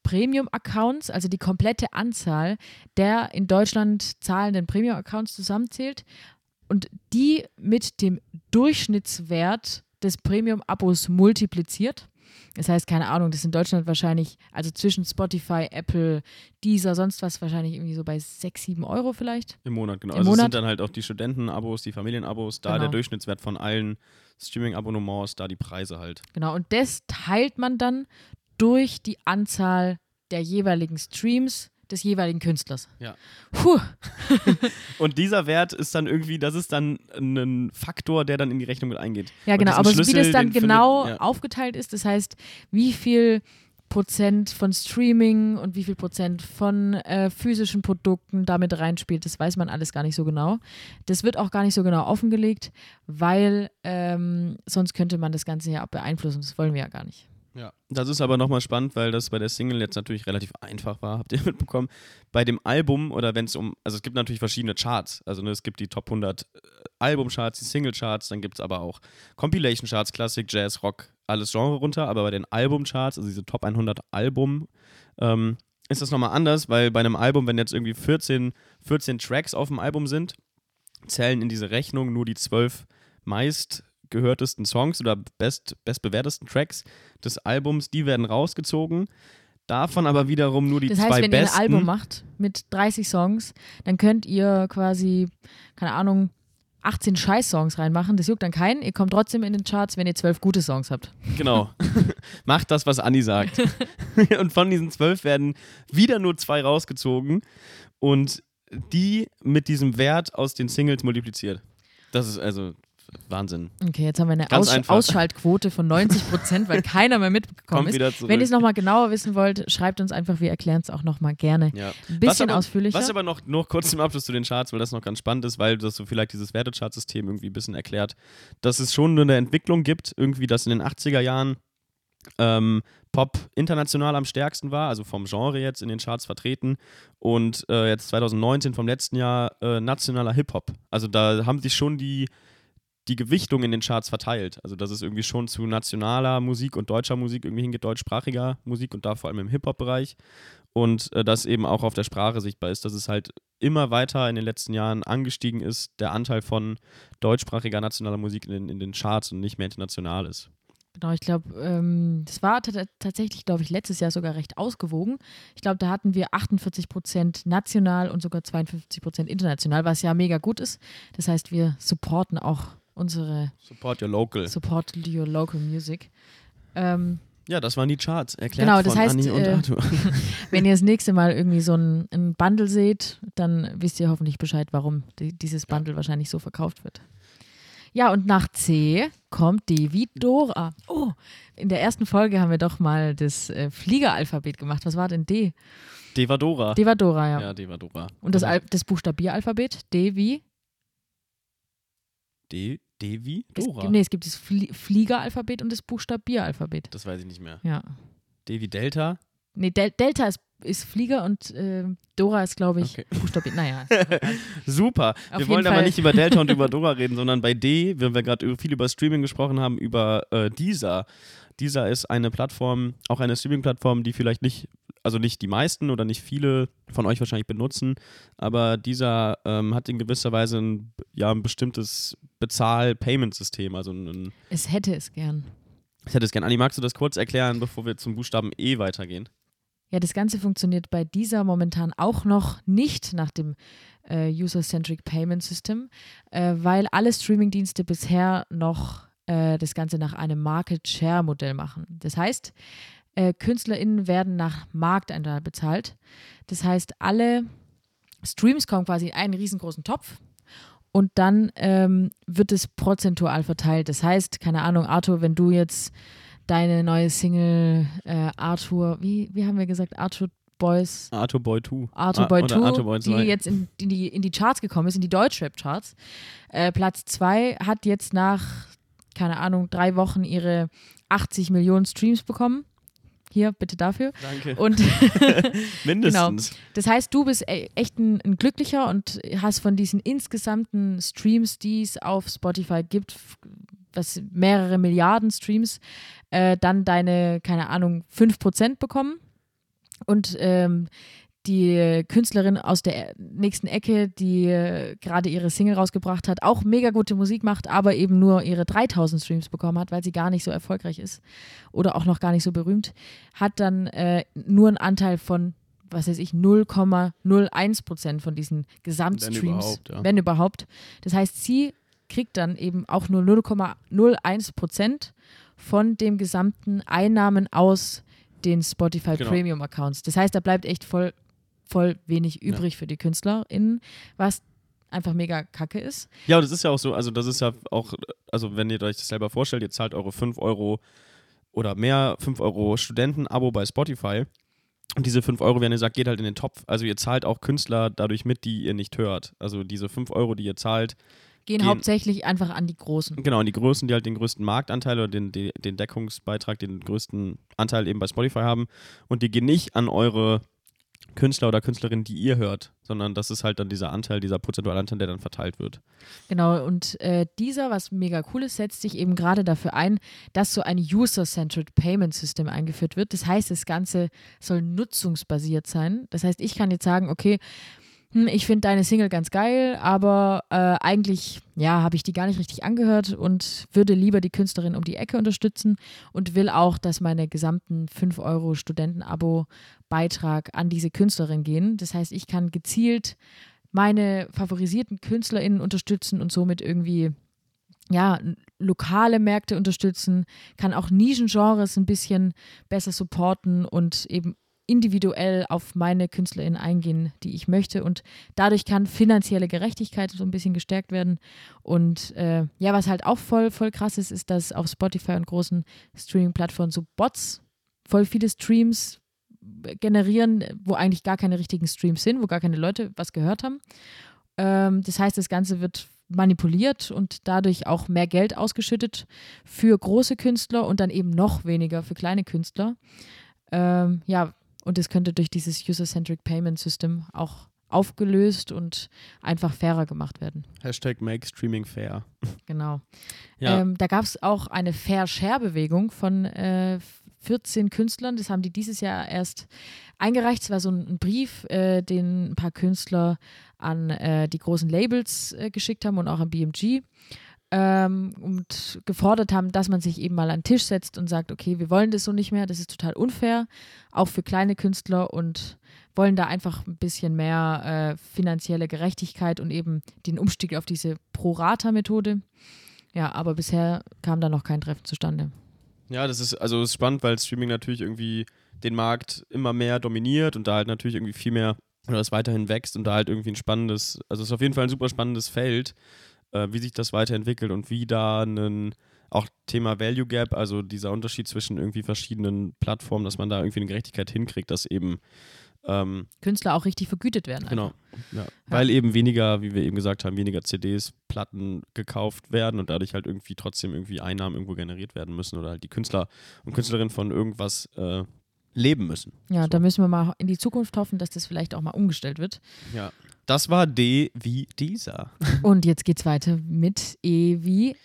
Premium-Accounts, also die komplette Anzahl der in Deutschland zahlenden Premium-Accounts zusammenzählt und die mit dem Durchschnittswert des Premium-Abos multipliziert. Das heißt, keine Ahnung, das ist in Deutschland wahrscheinlich, also zwischen Spotify, Apple, Deezer, sonst was wahrscheinlich irgendwie so bei 6, 7 Euro vielleicht. Im Monat, genau. Im also Monat? sind dann halt auch die Studentenabos, die Familienabos, da Genau. der Durchschnittswert von allen Streaming-Abonnements, da die Preise halt. Genau, und das teilt man dann durch die Anzahl der jeweiligen Streams des jeweiligen Künstlers. Ja. Puh, Und dieser Wert ist dann irgendwie, das ist dann ein Faktor, der dann in die Rechnung mit eingeht. Ja, genau, aber wie Schlüssel, das dann den findet- genau ja. aufgeteilt ist, das heißt, wie viel Prozent von Streaming und wie viel Prozent von äh, physischen Produkten damit reinspielt, das weiß man alles gar nicht so genau. Das wird auch gar nicht so genau offengelegt, weil ähm, sonst könnte man das Ganze ja auch beeinflussen. Das wollen wir ja gar nicht. Ja. Das ist aber nochmal spannend, weil das bei der Single jetzt natürlich relativ einfach war, habt ihr mitbekommen. Bei dem Album oder wenn es um, also es gibt natürlich verschiedene Charts. Also ne, es gibt die Top 100 Albumcharts, die Single-Charts, dann gibt es aber auch Compilation-Charts, Klassik, Jazz, Rock, alles Genre runter. Aber bei den Album-Charts, also diese Top 100 Album, ähm, ist das nochmal anders, weil bei einem Album, wenn jetzt irgendwie 14, 14 Tracks auf dem Album sind, zählen in diese Rechnung nur die zwölf meist gehörtesten Songs oder best, bestbewertesten Tracks des Albums, die werden rausgezogen. Davon aber wiederum nur die Das zwei heißt, wenn ihr besten. ein Album macht mit 30 Songs, dann könnt ihr quasi, keine Ahnung, 18 Scheiß-Songs reinmachen. Das juckt dann keinen. Ihr kommt trotzdem in den Charts, wenn ihr 12 gute Songs habt. Genau. Macht das, was Anni sagt. und von diesen zwölf werden wieder nur zwei rausgezogen und die mit diesem Wert aus den Singles multipliziert. Das ist also Wahnsinn. Okay, jetzt haben wir eine Aus einfach. Ausschaltquote von 90 Prozent, weil keiner mehr mitbekommen ist. Wenn ihr es nochmal genauer wissen wollt, schreibt uns einfach, wir erklären es auch nochmal gerne. ja. Ein bisschen aber, ausführlicher. Was aber noch, noch kurz zum Abschluss zu den Charts, weil das noch ganz spannend ist, weil das so vielleicht dieses Wertechartsystem irgendwie ein bisschen erklärt, dass es schon eine Entwicklung gibt, irgendwie, dass in den 80er Jahren ähm, Pop international am stärksten war, also vom Genre jetzt in den Charts vertreten und äh, jetzt 2019 vom letzten Jahr äh, nationaler Hip-Hop. Also da haben sich schon die, die Gewichtung in den Charts verteilt. Also dass es irgendwie schon zu nationaler Musik und deutscher Musik irgendwie hingeht, deutschsprachiger Musik und da vor allem im Hip-Hop-Bereich und äh, das eben auch auf der Sprache sichtbar ist, dass es halt immer weiter in den letzten Jahren angestiegen ist, der Anteil von deutschsprachiger nationaler Musik in den, in den Charts und nicht mehr international ist. Genau, ich glaube, ähm, das war ta- tatsächlich, glaube ich, letztes Jahr sogar recht ausgewogen. Ich glaube, da hatten wir 48 Prozent national und sogar 52 Prozent international, was ja mega gut ist. Das heißt, wir supporten auch unsere Support your local. Support Your Local Music. Ähm, Ja, das waren die Charts. Erklärt Genau, das von heißt, äh, Arthur. wenn ihr das nächste Mal irgendwie so ein, ein Bundle seht, dann wisst ihr hoffentlich Bescheid, warum die, dieses Bundle wahrscheinlich so verkauft wird. Ja, und nach C kommt Devi Dora. Oh, in der ersten Folge haben wir doch mal das äh, Fliegeralphabet gemacht. Was war denn D? Devadora. Devadora, ja. ja, Devadora. Und das, Al das Buchstabieralphabet? D wie? De Devi Es, Dora. nee, es gibt das Flie Fliegeralphabet und das Buchstabieralphabet. Das weiß ich nicht mehr. Ja. Devi Delta. Nee, Del Delta ist, ist Flieger und äh, Dora ist, glaube ich, Okay. Buchstabier. Naja. Super. Auf wir wollen jeden aber Fall. nicht über Delta und über Dora reden, sondern bei D, wenn wir gerade viel über Streaming gesprochen haben, über äh, Deezer. Deezer ist eine Plattform, auch eine Streaming-Plattform, die vielleicht nicht, also nicht die meisten oder nicht viele von euch wahrscheinlich benutzen, aber dieser ähm, hat in gewisser Weise ein, ja, ein bestimmtes Bezahl-Payment-System. Also ein, ein, es hätte es gern. ich hätte es gerne. Anni, magst du das kurz erklären, bevor wir zum Buchstaben E weitergehen? Ja, das Ganze funktioniert bei dieser momentan auch noch nicht nach dem äh, User-Centric Payment System, äh, weil alle Streaming-Dienste bisher noch äh, das Ganze nach einem Market-Share-Modell machen. Das heißt, äh, KünstlerInnen werden nach Markteinteil bezahlt. Das heißt, alle Streams kommen quasi in einen riesengroßen Topf und dann ähm, wird es prozentual verteilt. Das heißt, keine Ahnung, Arthur, wenn du jetzt deine neue Single äh, Arthur, wie, wie haben wir gesagt, Arthur Boys, Arthur Boy 2. Arthur Ah, Boy oder 2, Arthur Boy die 2. jetzt in, in, die, in die Charts gekommen ist, in die Deutschrap-Charts. Äh, Platz 2 hat jetzt nach, keine Ahnung, drei Wochen ihre 80 Millionen Streams bekommen. Hier, bitte dafür. Danke. Und Mindestens. das heißt, du bist e- echt ein, ein Glücklicher und hast von diesen insgesamten Streams, die es auf Spotify gibt, was mehrere Milliarden Streams, äh, dann deine, keine Ahnung, 5% bekommen. Und ähm, die Künstlerin aus der nächsten Ecke, die äh, gerade ihre Single rausgebracht hat, auch mega gute Musik macht, aber eben nur ihre 3000 Streams bekommen hat, weil sie gar nicht so erfolgreich ist oder auch noch gar nicht so berühmt, hat dann äh, nur einen Anteil von, was weiß ich, 0,01 Prozent von diesen Gesamtstreams, wenn überhaupt, ja. wenn überhaupt. Das heißt, sie kriegt dann eben auch nur 0,01 Prozent von dem gesamten Einnahmen aus den Spotify genau. Premium Accounts. Das heißt, da bleibt echt voll, voll wenig übrig ja. für die KünstlerInnen, was einfach mega kacke ist. Ja, und das ist ja auch so, also das ist ja auch, also wenn ihr euch das selber vorstellt, ihr zahlt eure 5 Euro oder mehr, 5 Euro Studentenabo bei Spotify. Und diese 5 Euro, wenn ihr sagt, geht halt in den Topf. Also ihr zahlt auch Künstler dadurch mit, die ihr nicht hört. Also diese 5 Euro, die ihr zahlt, gehen, gehen, hauptsächlich einfach an die Großen. Genau, an die Großen, die halt den größten Marktanteil oder den, den, den Deckungsbeitrag, den größten Anteil eben bei Spotify haben. Und die gehen nicht an eure Künstler oder Künstlerinnen, die ihr hört, sondern das ist halt dann dieser Anteil, dieser prozentuale Anteil, der dann verteilt wird. Genau, und äh, dieser, was mega cool ist, setzt sich eben gerade dafür ein, dass so ein User-Centered Payment System eingeführt wird. Das heißt, das Ganze soll nutzungsbasiert sein. Das heißt, ich kann jetzt sagen, okay, hm, ich finde deine Single ganz geil, aber äh, eigentlich, ja, habe ich die gar nicht richtig angehört und würde lieber die Künstlerin um die Ecke unterstützen und will auch, dass meine gesamten 5 Euro Studentenabo-Beitrag an diese Künstlerin gehen. Das heißt, ich kann gezielt meine favorisierten KünstlerInnen unterstützen und somit irgendwie ja, lokale Märkte unterstützen, kann auch Nischengenres ein bisschen besser supporten und eben individuell auf meine KünstlerInnen eingehen, die ich möchte. Und dadurch kann finanzielle Gerechtigkeit so ein bisschen gestärkt werden. Und äh, ja, was halt auch voll, voll krass ist, ist, dass auf Spotify und großen Streaming-Plattformen so Bots voll viele Streams generieren, wo eigentlich gar keine richtigen Streams sind, wo gar keine Leute was gehört haben. Ähm, das heißt, das Ganze wird manipuliert und dadurch auch mehr Geld ausgeschüttet für große Künstler und dann eben noch weniger für kleine Künstler. Ähm, ja, und es könnte durch dieses User-Centric Payment System auch aufgelöst und einfach fairer gemacht werden. Hashtag Make Streaming Fair. Genau. Ja. Ähm, da gab es auch eine Fair-Share-Bewegung von äh, 14 Künstlern. Das haben die dieses Jahr erst eingereicht. Es war so ein, ein Brief, äh, den ein paar Künstler an äh, die großen Labels äh, geschickt haben und auch an BMG ähm, und gefordert haben, dass man sich eben mal an den Tisch setzt und sagt, okay, wir wollen das so nicht mehr, das ist total unfair, auch für kleine Künstler und wollen da einfach ein bisschen mehr äh, finanzielle Gerechtigkeit und eben den Umstieg auf diese Pro-Rata-Methode. Ja, aber bisher kam da noch kein Treffen zustande. Ja, das ist also ist spannend, weil Streaming natürlich irgendwie den Markt immer mehr dominiert und da halt natürlich irgendwie viel mehr oder es weiterhin wächst und da halt irgendwie ein spannendes, also es ist auf jeden Fall ein super spannendes Feld äh, wie sich das weiterentwickelt und wie da ein auch Thema Value Gap, also dieser Unterschied zwischen irgendwie verschiedenen Plattformen, dass man da irgendwie eine Gerechtigkeit hinkriegt, dass eben ähm, Künstler auch richtig vergütet werden. Genau. Ja. Ja. Weil eben weniger, wie wir eben gesagt haben, weniger CDs, Platten gekauft werden und dadurch halt irgendwie trotzdem irgendwie Einnahmen irgendwo generiert werden müssen oder halt die Künstler und Künstlerinnen von irgendwas äh, leben müssen. Ja, so. da müssen wir mal in die Zukunft hoffen, dass das vielleicht auch mal umgestellt wird. Ja. Das war D wie dieser. Und jetzt geht's weiter mit E wie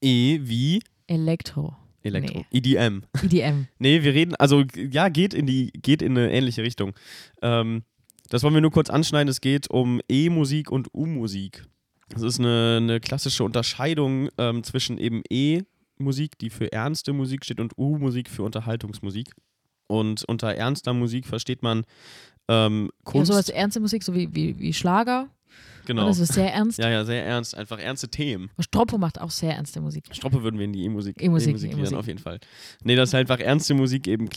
E wie Elektro. Elektro. Nee. EDM. EDM. nee, wir reden, also ja, geht in die, geht in eine ähnliche Richtung. Ähm, das wollen wir nur kurz anschneiden. Es geht um E-Musik und U-Musik. Das ist eine, eine klassische Unterscheidung ähm, zwischen eben E-Musik, die für ernste Musik steht, und U-Musik für Unterhaltungsmusik. Und unter ernster Musik versteht man ähm, Kunst. Ja, sowas ernste Musik, so wie, wie, wie Schlager. Genau. Ist sehr ernst. Ja, ja, sehr ernst. Einfach ernste Themen. Stroppo macht auch sehr ernste Musik. Stroppo würden wir in die E-Musik E-Musik e e auf jeden Fall. Nee, das ist halt einfach ernste Musik eben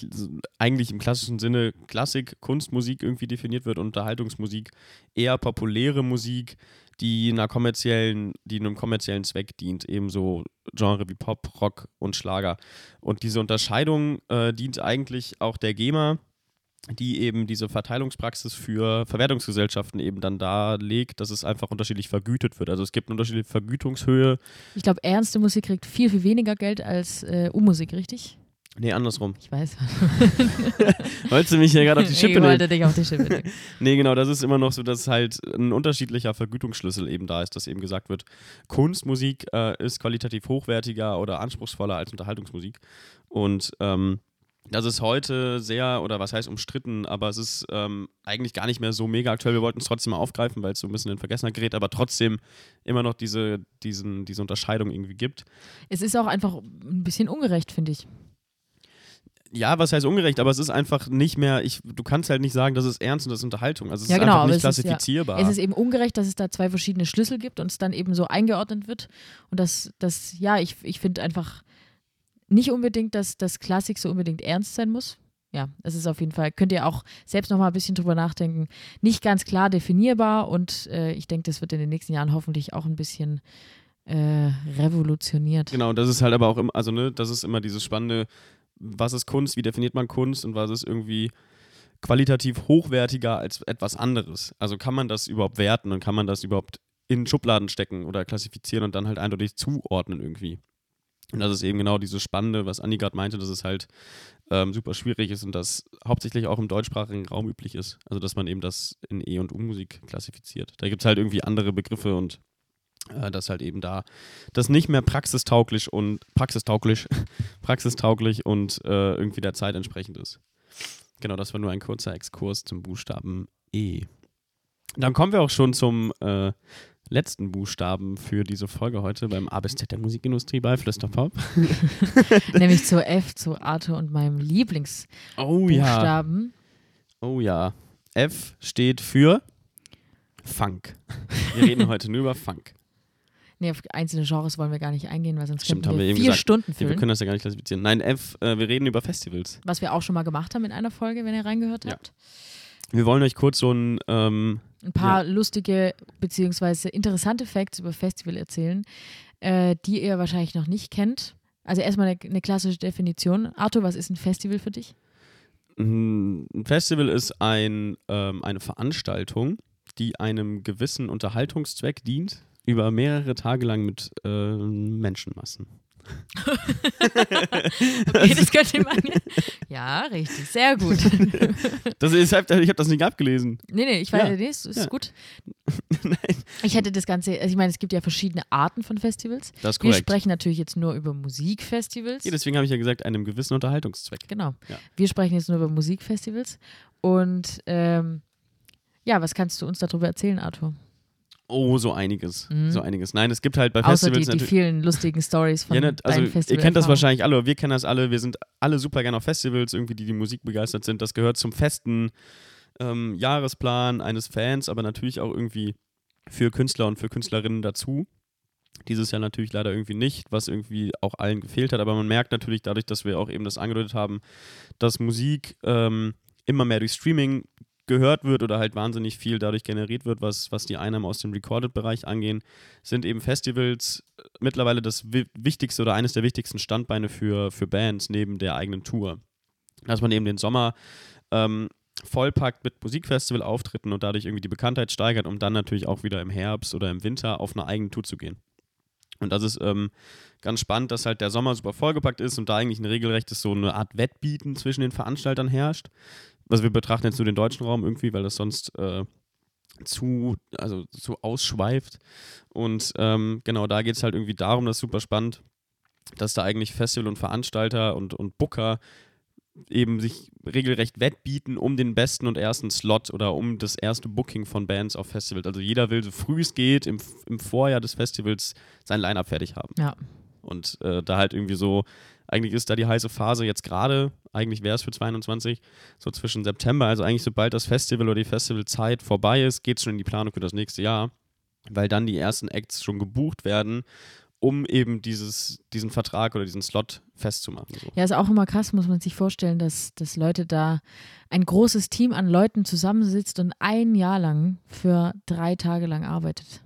eigentlich im klassischen Sinne Klassik, Kunstmusik irgendwie definiert wird, Unterhaltungsmusik, eher populäre Musik, die einer kommerziellen, die einem kommerziellen Zweck dient, ebenso Genre wie Pop, Rock und Schlager. Und diese Unterscheidung äh, dient eigentlich auch der GEMA die eben diese Verteilungspraxis für Verwertungsgesellschaften eben dann darlegt, dass es einfach unterschiedlich vergütet wird. Also es gibt eine unterschiedliche Vergütungshöhe. Ich glaube, ernste Musik kriegt viel, viel weniger Geld als äh, U-Musik, richtig? Nee, andersrum. Ich weiß. Wolltest du mich ja gerade auf die Schippe nehmen? Ich wollte dich auf die Schippe nehmen. nee, genau, das ist immer noch so, dass halt ein unterschiedlicher Vergütungsschlüssel eben da ist, dass eben gesagt wird, Kunstmusik äh, ist qualitativ hochwertiger oder anspruchsvoller als Unterhaltungsmusik. Und ähm, Das ist heute sehr, oder was heißt umstritten, aber es ist ähm, eigentlich gar nicht mehr so mega aktuell. Wir wollten es trotzdem mal aufgreifen, weil es so ein bisschen in Vergessenheit gerät, aber trotzdem immer noch diese, diesen, diese Unterscheidung irgendwie gibt. Es ist auch einfach ein bisschen ungerecht, finde ich. Ja, was heißt ungerecht, aber es ist einfach nicht mehr, ich, du kannst halt nicht sagen, das ist Ernst und das ist Unterhaltung. Also es Ja, ist genau, einfach nicht es ist ja- klassifizierbar. Es ist eben ungerecht, dass es da zwei verschiedene Schlüssel gibt und es dann eben so eingeordnet wird. Und das, das ja, ich, ich finde einfach nicht unbedingt, dass das Klassik so unbedingt ernst sein muss. Ja, es ist auf jeden Fall, könnt ihr auch selbst noch mal ein bisschen drüber nachdenken, nicht ganz klar definierbar und äh, ich denke, das wird in den nächsten Jahren hoffentlich auch ein bisschen äh, revolutioniert. Genau, das ist halt aber auch immer, also ne, das ist immer dieses spannende, was ist Kunst, wie definiert man Kunst und was ist irgendwie qualitativ hochwertiger als etwas anderes. Also kann man das überhaupt werten und kann man das überhaupt in Schubladen stecken oder klassifizieren und dann halt eindeutig zuordnen irgendwie. Und das ist eben genau dieses Spannende, was Anni gerade meinte, dass es halt ähm, super schwierig ist und das hauptsächlich auch im deutschsprachigen Raum üblich ist. Also dass man eben das in E- und U-Musik klassifiziert. Da gibt es halt irgendwie andere Begriffe und äh, dass halt eben da das nicht mehr praxistauglich und praxistauglich, praxistauglich und äh, irgendwie der Zeit entsprechend ist. Genau, das war nur ein kurzer Exkurs zum Buchstaben E. Dann kommen wir auch schon zum äh, letzten Buchstaben für diese Folge heute beim A bis Z der Musikindustrie bei Flüsterpop. Nämlich zur F, zu Arthur und meinem Lieblingsbuchstaben. Oh ja. Oh ja. F steht für Funk. Wir reden heute nur über Funk. Nee, auf einzelne Genres wollen wir gar nicht eingehen, weil sonst Stimmt, könnten haben wir wir vier gesagt. Stunden Ja, wir füllen. können das ja gar nicht klassifizieren. Nein, F, äh, wir reden über Festivals. was wir auch schon mal gemacht haben in einer Folge, wenn ihr reingehört Ja. habt. Wir wollen euch kurz so ein ähm, Ein paar lustige beziehungsweise interessante Facts über Festival erzählen, äh, die ihr wahrscheinlich noch nicht kennt. Also erstmal eine, eine klassische Definition. Arthur, was ist ein Festival für dich? Ein Festival ist ein, ähm, eine Veranstaltung, die einem gewissen Unterhaltungszweck dient, über mehrere Tage lang mit äh, Menschenmassen. Okay, das könnte man. Ja, richtig, sehr gut. Das ist, ich habe das nicht abgelesen. Nee, nee, ich weiß, Ja. nee, ist, ist Ja. gut. Nein. Ich hätte das Ganze, also ich meine, es gibt ja verschiedene Arten von Festivals. Das ist Wir korrekt. sprechen natürlich jetzt nur über Musikfestivals. Ja, deswegen habe ich ja gesagt, einem gewissen Unterhaltungszweck. Genau. Ja. Wir sprechen jetzt nur über Musikfestivals. Und ähm, ja, was kannst du uns darüber erzählen, Arthur? Oh, so einiges. Mhm. So einiges. Nein, es gibt halt bei Außer die, Festivals die natürlich. vielen lustigen Stories von Ja, ne, also deinen ihr Festival kennt das wahrscheinlich alle, wir kennen das alle, wir sind alle super gerne auf Festivals, irgendwie, die die Musik begeistert sind. Das gehört zum festen ähm, Jahresplan eines Fans, aber natürlich auch irgendwie für Künstler und für Künstlerinnen dazu. Dieses Jahr natürlich leider irgendwie nicht, was irgendwie auch allen gefehlt hat, aber man merkt natürlich dadurch, dass wir auch eben das angedeutet haben, dass Musik ähm, immer mehr durch Streaming gehört wird oder halt wahnsinnig viel dadurch generiert wird, was, was die Einnahmen aus dem Recorded-Bereich angehen, sind eben Festivals mittlerweile das wi wichtigste oder eines der wichtigsten Standbeine für, für Bands neben der eigenen Tour. Dass man eben den Sommer ähm, vollpackt mit Musikfestival-Auftritten und dadurch irgendwie die Bekanntheit steigert, um dann natürlich auch wieder im Herbst oder im Winter auf eine eigene Tour zu gehen. Und das ist ähm, ganz spannend, dass halt der Sommer super vollgepackt ist und da eigentlich ein regelrechtes so eine Art Wettbieten zwischen den Veranstaltern herrscht. Also wir betrachten jetzt nur den deutschen Raum irgendwie, weil das sonst äh, zu, also zu ausschweift. Und ähm, genau, da geht es halt irgendwie darum, das ist super spannend, dass da eigentlich Festival und Veranstalter und, und Booker eben sich regelrecht wettbieten um den besten und ersten Slot oder um das erste Booking von Bands auf Festivals. Also jeder will so früh es geht im, im Vorjahr des Festivals sein Line-Up fertig haben. Ja. Und äh, da halt irgendwie so, eigentlich ist da die heiße Phase jetzt gerade, eigentlich wäre es für 22, so zwischen September, also eigentlich sobald das Festival oder die Festivalzeit vorbei ist, geht es schon in die Planung für das nächste Jahr, weil dann die ersten Acts schon gebucht werden, um eben dieses, diesen Vertrag oder diesen Slot festzumachen. So. Ja, ist auch immer krass, muss man sich vorstellen, dass, dass Leute da, ein großes Team an Leuten zusammensitzt und ein Jahr lang für drei Tage lang arbeitet.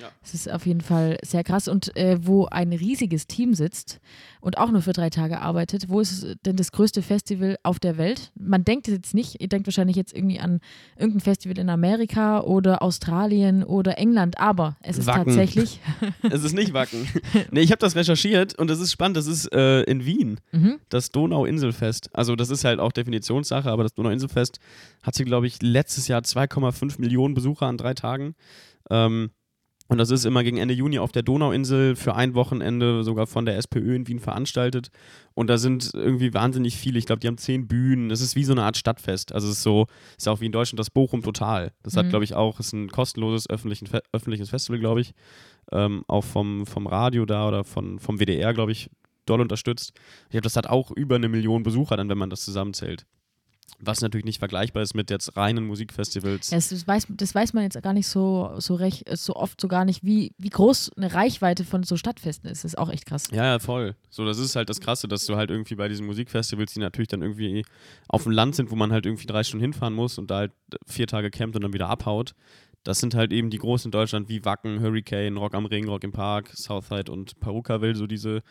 Ja. Ist auf jeden Fall sehr krass. Und äh, wo ein riesiges Team sitzt und auch nur für drei Tage arbeitet, wo ist denn das größte Festival auf der Welt? Man denkt es jetzt nicht, ihr denkt wahrscheinlich jetzt irgendwie an irgendein Festival in Amerika oder Australien oder England, aber es ist Wacken. tatsächlich. es ist nicht Wacken. nee, ich habe das recherchiert und das ist spannend, das ist äh, in Wien. mhm. das Donauinselfest. Also das ist halt auch Definitionssache, aber das Donauinselfest hatte, glaube ich, letztes Jahr 2,5 Millionen Besucher an drei Tagen. Ähm, Und das ist immer gegen Ende Juni auf der Donauinsel für ein Wochenende sogar von der SPÖ in Wien veranstaltet. Und da sind irgendwie wahnsinnig viele. Ich glaube, die haben zehn Bühnen. Es ist wie so eine Art Stadtfest. Also es ist so, ist auch wie in Deutschland das Bochum total. Das mhm. hat, glaube ich, auch, ist ein kostenloses öffentliches Festival, glaube ich. Ähm, auch vom, vom Radio da oder von, vom WDR, glaube ich, doll unterstützt. Ich glaube, das hat auch über eine Million Besucher dann, wenn man das zusammenzählt. Was natürlich nicht vergleichbar ist mit jetzt reinen Musikfestivals. Ja, das, weiß, das weiß man jetzt gar nicht so, so, recht, so oft so gar nicht, wie, wie groß eine Reichweite von so Stadtfesten ist. Das ist auch echt krass. Ja, ja, voll. So, das ist halt das Krasse, dass du halt irgendwie bei diesen Musikfestivals, die natürlich dann irgendwie auf dem Land sind, wo man halt irgendwie drei Stunden hinfahren muss und da halt vier Tage campt und dann wieder abhaut. Das sind halt eben die großen in Deutschland wie Wacken, Hurricane, Rock am Ring, Rock im Park, Southside und Perukaville, so diese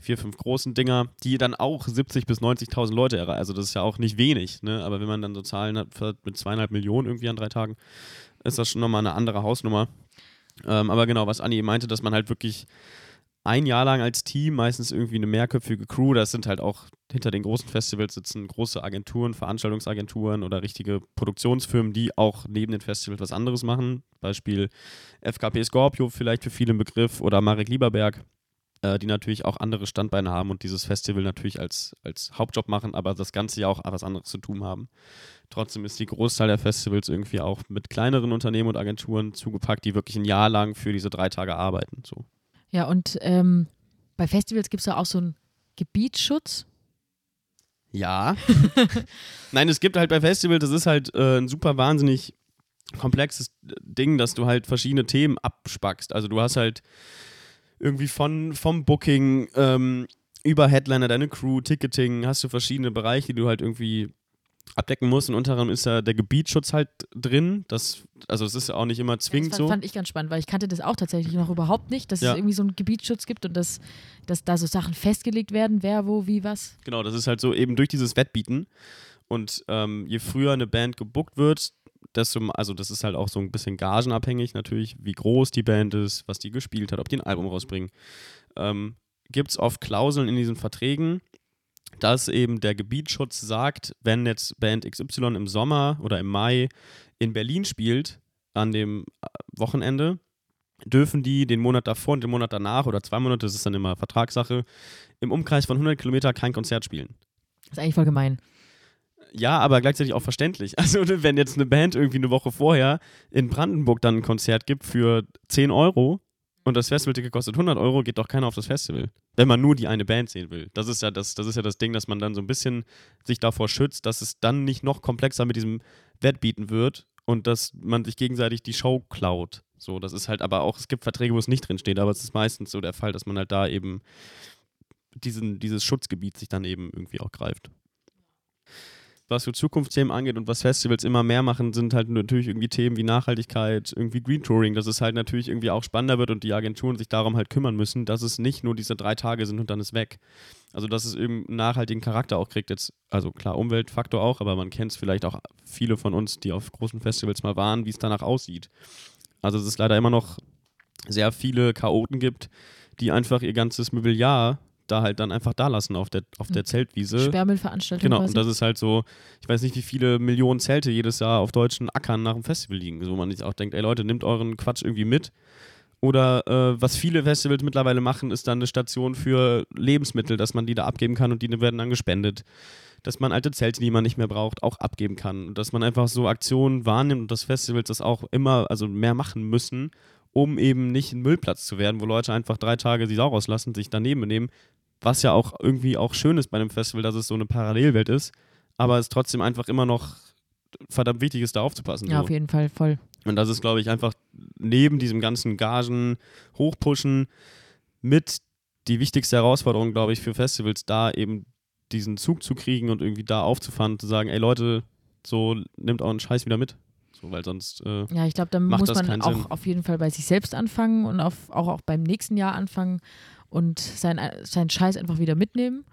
vier, fünf großen Dinger, die dann auch 70.000 bis 90.000 Leute erreichen. Also das ist ja auch nicht wenig, ne? aber wenn man dann so Zahlen hat mit zweieinhalb Millionen irgendwie an drei Tagen, ist das schon nochmal eine andere Hausnummer. Ähm, aber genau, was Anni meinte, dass man halt wirklich ein Jahr lang als Team, meistens irgendwie eine mehrköpfige Crew, das sind halt auch hinter den großen Festivals sitzen große Agenturen, Veranstaltungsagenturen oder richtige Produktionsfirmen, die auch neben den Festivals was anderes machen. Beispiel FKP Scorpio vielleicht für viele im Begriff oder Marek Lieberberg äh, die natürlich auch andere Standbeine haben und dieses Festival natürlich als, als Hauptjob machen, aber das ganze Jahr auch was anderes zu tun haben. Trotzdem ist die Großteil der Festivals irgendwie auch mit kleineren Unternehmen und Agenturen zugepackt, die wirklich ein Jahr lang für diese drei Tage arbeiten. So. Ja, und ähm, bei Festivals gibt es ja auch so einen Gebietsschutz. Ja. Nein, es gibt halt bei Festivals, das ist halt äh, ein super wahnsinnig komplexes Ding, dass du halt verschiedene Themen abspackst. Also du hast halt irgendwie von, vom Booking ähm, über Headliner, deine Crew, Ticketing, hast du verschiedene Bereiche, die du halt irgendwie abdecken musst. Und unter anderem ist da der Gebietsschutz halt drin. Das, also es ist ja auch nicht immer zwingend das fand, so. fand ich ganz spannend, weil ich kannte das auch tatsächlich noch überhaupt nicht, dass ja. es irgendwie so einen Gebietsschutz gibt und dass, dass da so Sachen festgelegt werden, wer, wo, wie, was. Genau, das ist halt so eben durch dieses Wettbieten. Und ähm, je früher eine Band gebuckt wird, desto, also das ist halt auch so ein bisschen gagenabhängig natürlich, wie groß die Band ist, was die gespielt hat, ob die ein Album rausbringen. Ähm, Gibt es oft Klauseln in diesen Verträgen, dass eben der Gebietsschutz sagt, wenn jetzt Band XY im Sommer oder im Mai in Berlin spielt, an dem äh, Wochenende, dürfen die den Monat davor und den Monat danach oder zwei Monate, das ist dann immer Vertragssache, im Umkreis von 100 Kilometer kein Konzert spielen. Das ist eigentlich voll gemein ja, aber gleichzeitig auch verständlich. Also, wenn jetzt eine Band irgendwie eine Woche vorher in Brandenburg dann ein Konzert gibt für 10 Euro und das Festivalticket kostet 100 Euro, geht doch keiner auf das Festival. Wenn man nur die eine Band sehen will. Das ist ja das, das ist ja das Ding, dass man dann so ein bisschen sich davor schützt, dass es dann nicht noch komplexer mit diesem Wettbieten wird und dass man sich gegenseitig die Show klaut. So, das ist halt aber auch, es gibt Verträge, wo es nicht drin steht, aber es ist meistens so der Fall, dass man halt da eben diesen, dieses Schutzgebiet sich dann eben irgendwie auch greift was so Zukunftsthemen angeht und was Festivals immer mehr machen, sind halt natürlich irgendwie Themen wie Nachhaltigkeit, irgendwie Green Touring, dass es halt natürlich irgendwie auch spannender wird und die Agenturen sich darum halt kümmern müssen, dass es nicht nur diese drei Tage sind und dann ist weg. Also dass es eben nachhaltigen Charakter auch kriegt. Jetzt, also klar, Umweltfaktor auch, aber man kennt es vielleicht auch viele von uns, die auf großen Festivals mal waren, wie es danach aussieht. Also es leider immer noch sehr viele Chaoten gibt, die einfach ihr ganzes Mobiliar da halt dann einfach da lassen auf der, auf der hm. Zeltwiese. Sperrmüllveranstaltung. Genau, und das ist halt so, ich weiß nicht, wie viele Millionen Zelte jedes Jahr auf deutschen Ackern nach dem Festival liegen, wo man sich auch denkt, ey Leute, nehmt euren Quatsch irgendwie mit. Oder äh, was viele Festivals mittlerweile machen, ist dann eine Station für Lebensmittel, dass man die da abgeben kann und die werden dann gespendet. Dass man alte Zelte, die man nicht mehr braucht, auch abgeben kann. Und dass man einfach so Aktionen wahrnimmt und dass Festivals das auch immer, also mehr machen müssen, um eben nicht ein Müllplatz zu werden, wo Leute einfach drei Tage die Sau rauslassen, sich daneben benehmen, was ja auch irgendwie auch schön ist bei einem Festival, dass es so eine Parallelwelt ist, aber es trotzdem einfach immer noch verdammt wichtig ist, da aufzupassen. Ja, so. auf jeden Fall, voll. Und das ist, glaube ich, einfach neben diesem ganzen Gagen hochpushen mit die wichtigste Herausforderung, glaube ich, für Festivals, da eben diesen Zug zu kriegen und irgendwie da aufzufahren und zu sagen, ey Leute, so nimmt euren Scheiß wieder mit. So, weil sonst. Äh, ja, ich glaube, da muss man auch Sinn. auf jeden Fall bei sich selbst anfangen und auf, auch, auch beim nächsten Jahr anfangen und seinen sein Scheiß einfach wieder mitnehmen.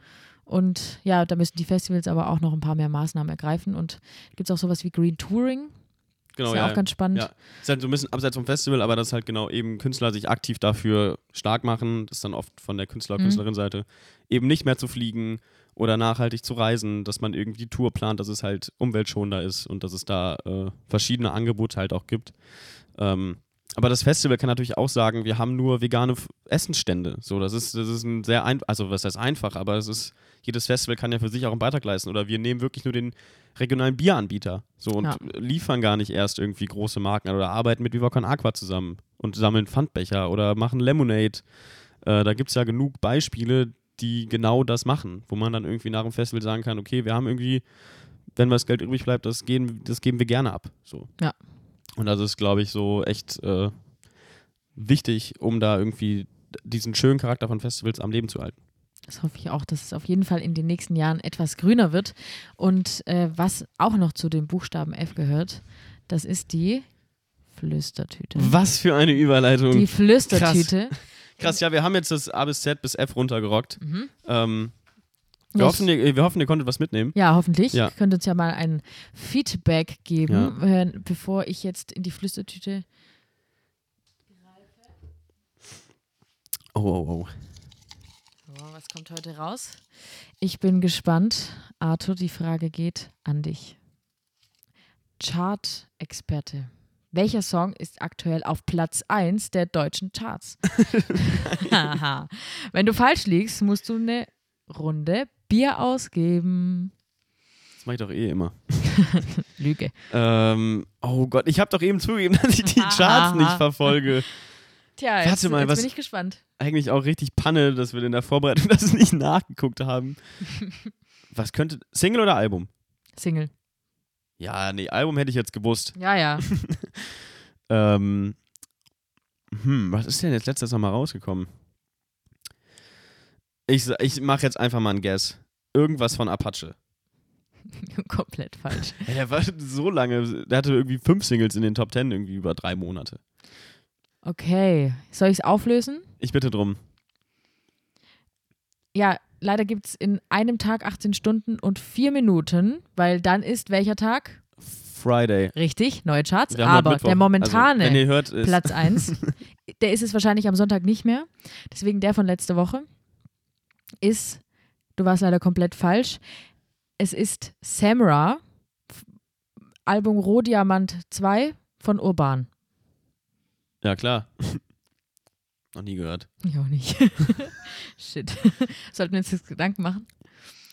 Und ja, da müssen die Festivals aber auch noch ein paar mehr Maßnahmen ergreifen. Und gibt es auch sowas wie Green Touring. Genau, ist ja, ja auch ganz spannend. Ja. Ist halt so ein bisschen abseits vom Festival, aber das halt genau eben Künstler sich aktiv dafür stark machen. Das ist dann oft von der Künstler- mhm. Eben nicht mehr zu fliegen oder nachhaltig zu reisen, dass man irgendwie die Tour plant, dass es halt umweltschonender ist und dass es da äh, verschiedene Angebote halt auch gibt. Ähm, Aber das Festival kann natürlich auch sagen, wir haben nur vegane Essensstände. So, das ist, das ist ein sehr ein, also was heißt einfach, aber es ist, jedes Festival kann ja für sich auch einen Beitrag leisten. Oder wir nehmen wirklich nur den regionalen Bieranbieter. So und Ja. liefern gar nicht erst irgendwie große Marken oder arbeiten mit Viva Con Aqua zusammen und sammeln Pfandbecher oder machen Lemonade. Äh, da gibt es ja genug Beispiele, die genau das machen, wo man dann irgendwie nach dem Festival sagen kann, okay, wir haben irgendwie, wenn was Geld übrig bleibt, das, gehen, das geben wir gerne ab. So. Ja. Und das ist, glaube ich, so echt äh, wichtig, um da irgendwie diesen schönen Charakter von Festivals am Leben zu halten. Das hoffe ich auch, dass es auf jeden Fall in den nächsten Jahren etwas grüner wird. Und äh, was auch noch zu dem Buchstaben F gehört, das ist die Flüstertüte. Was für eine Überleitung. Die Flüstertüte. Krass, ja, wir haben jetzt das A bis Z bis F runtergerockt. Mhm. Ähm, wir, Ja, hoffen, ihr, wir hoffen, ihr konntet was mitnehmen. Ja, hoffentlich. Ja. Könnt uns ja mal ein Feedback geben, äh, bevor ich jetzt in die Flüstertüte. Oh, oh, oh. So, was kommt heute raus? Ich bin gespannt. Arthur, die Frage geht an dich. Chart-Experte. Welcher Song ist aktuell auf Platz 1 der deutschen Charts? Wenn du falsch liegst, musst du eine Runde Bier ausgeben. Das mache ich doch eh immer. Lüge. Ähm, oh Gott, ich habe doch eben zugegeben, dass ich die Charts nicht verfolge. Tja, Warte jetzt, mal, jetzt was- bin ich gespannt. Eigentlich auch richtig Panne, dass wir in der Vorbereitung das nicht nachgeguckt haben. Was könnte. Single oder Album? Single. Ja, nee, Album hätte ich jetzt gewusst. Ja, ja. Ähm, hm, was ist denn jetzt letztes Mal rausgekommen? Ich, ich mache jetzt einfach mal einen Guess. Irgendwas von Apache. Komplett falsch. Ja, der war so lange, der hatte irgendwie fünf Singles in den Top Ten irgendwie über drei Monate. Okay. Soll ich es auflösen? Ich bitte drum. Ja, leider gibt es in einem Tag 18 Stunden und 4 Minuten, weil dann ist welcher Tag? Friday. Richtig, neue Charts. Aber der momentane Also, hört, Platz 1, der ist es wahrscheinlich am Sonntag nicht mehr. Deswegen der von letzter Woche ist, du warst leider komplett falsch, es ist Samra, Album Rohdiamant 2 von Urban. Ja, klar. Noch nie gehört. Ich auch nicht. Shit. Sollten wir uns jetzt Gedanken machen?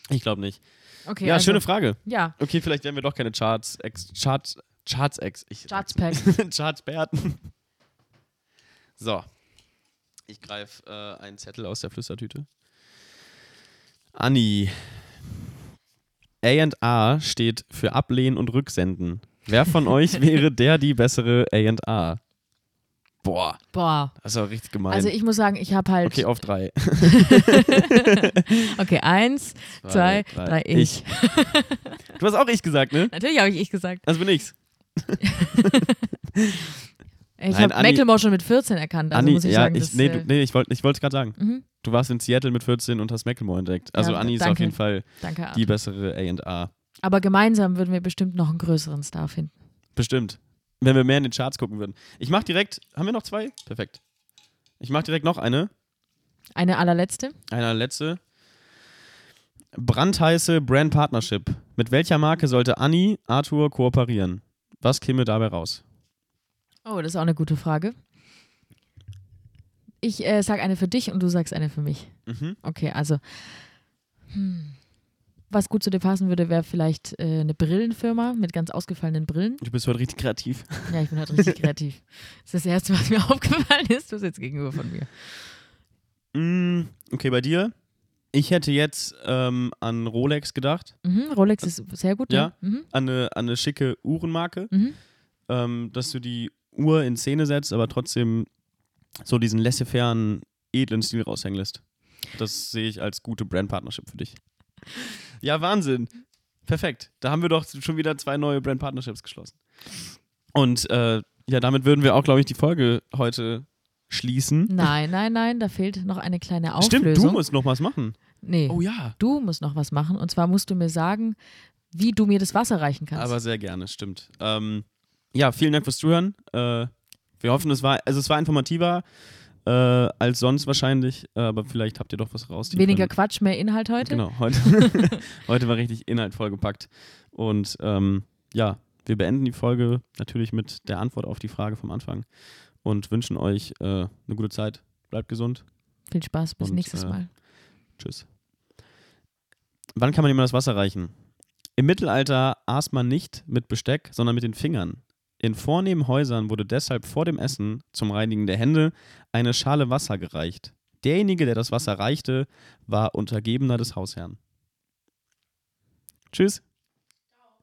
Ich glaube nicht. Okay, ja, also, schöne Frage. Ja, Okay, vielleicht werden wir doch keine Charts, ex, Charts, Charts ex. Ich, Charts-Pack. Chartsperten. So. Ich greife äh, einen Zettel aus der Flüstertüte. Anni. A&A steht für Ablehnen und Rücksenden. Wer von euch wäre der die bessere A&A? Boah, Boah. das ist auch richtig gemein. Also ich muss sagen, ich habe halt. okay, auf drei. Okay, eins, zwei, drei, ich. Du hast auch ich gesagt, ne? Natürlich habe ich ich gesagt. Das bin ich's. Ich habe Macklemore schon mit 14 erkannt, also Anni, muss ich ja, sagen, ich, nee, du, nee, ich wollte es gerade sagen. mhm, Du warst in Seattle mit 14 und hast Macklemore entdeckt. Also Ja, Anni ist auf jeden Fall danke. die bessere A&A. Aber gemeinsam würden wir bestimmt noch einen größeren Star finden. Bestimmt. Wenn wir mehr in den Charts gucken würden. Ich mach direkt, haben wir noch zwei? Perfekt. Ich mach direkt noch eine. Eine allerletzte. Eine letzte. Brandheiße Brand Partnership. Mit welcher Marke sollte Anni Arthur kooperieren? Was käme dabei raus? Oh, das ist auch eine gute Frage. Ich äh, sag eine für dich und du sagst eine für mich. Mhm. Okay, also hm, was gut zu dir passen würde, wäre vielleicht äh, eine Brillenfirma mit ganz ausgefallenen Brillen. Du bist heute richtig kreativ. Ja, ich bin halt richtig kreativ. Das ist das Erste, was mir aufgefallen ist. Du sitzt gegenüber von mir. Mm, okay, bei dir. Ich hätte jetzt ähm, an Rolex gedacht. Mhm, Rolex ist sehr gut, Ja. ja. Mhm, An eine, an eine schicke Uhrenmarke. mhm. ähm, dass du die Uhr in Szene setzt, aber trotzdem so diesen laissez-fairen, edlen Stil raushängen lässt. Das sehe ich als gute Brand-Partnership für dich. Ja, Wahnsinn. Perfekt. Da haben wir doch schon wieder zwei neue Brand-Partnerships geschlossen. Und äh, ja, damit würden wir auch, glaube ich, die Folge heute schließen. Nein, nein, nein, da fehlt noch eine kleine Stimmt, du Auflösung. musst noch was machen. nee, Oh ja. du musst noch was machen. Und zwar musst du mir sagen, wie du mir das Wasser reichen kannst. Aber sehr gerne, stimmt. Ähm, ja, vielen Dank fürs Zuhören. Äh, wir hoffen, es war, also es war informativer äh, als sonst wahrscheinlich, äh, aber vielleicht habt ihr doch was raus. Weniger Quatsch, mehr Inhalt heute. Genau, heute, heute war richtig Inhalt vollgepackt. Und ähm, ja, wir beenden die Folge natürlich mit der Antwort auf die Frage vom Anfang. und wünschen euch äh, eine gute Zeit. Bleibt gesund. Viel Spaß, bis Und, nächstes äh, Mal. Tschüss. Wann kann man jemand das Wasser reichen? Im Mittelalter aß man nicht mit Besteck, sondern mit den Fingern. In vornehmen Häusern wurde deshalb vor dem Essen zum Reinigen der Hände eine Schale Wasser gereicht. Derjenige, der das Wasser reichte, war Untergebener des Hausherrn. Tschüss.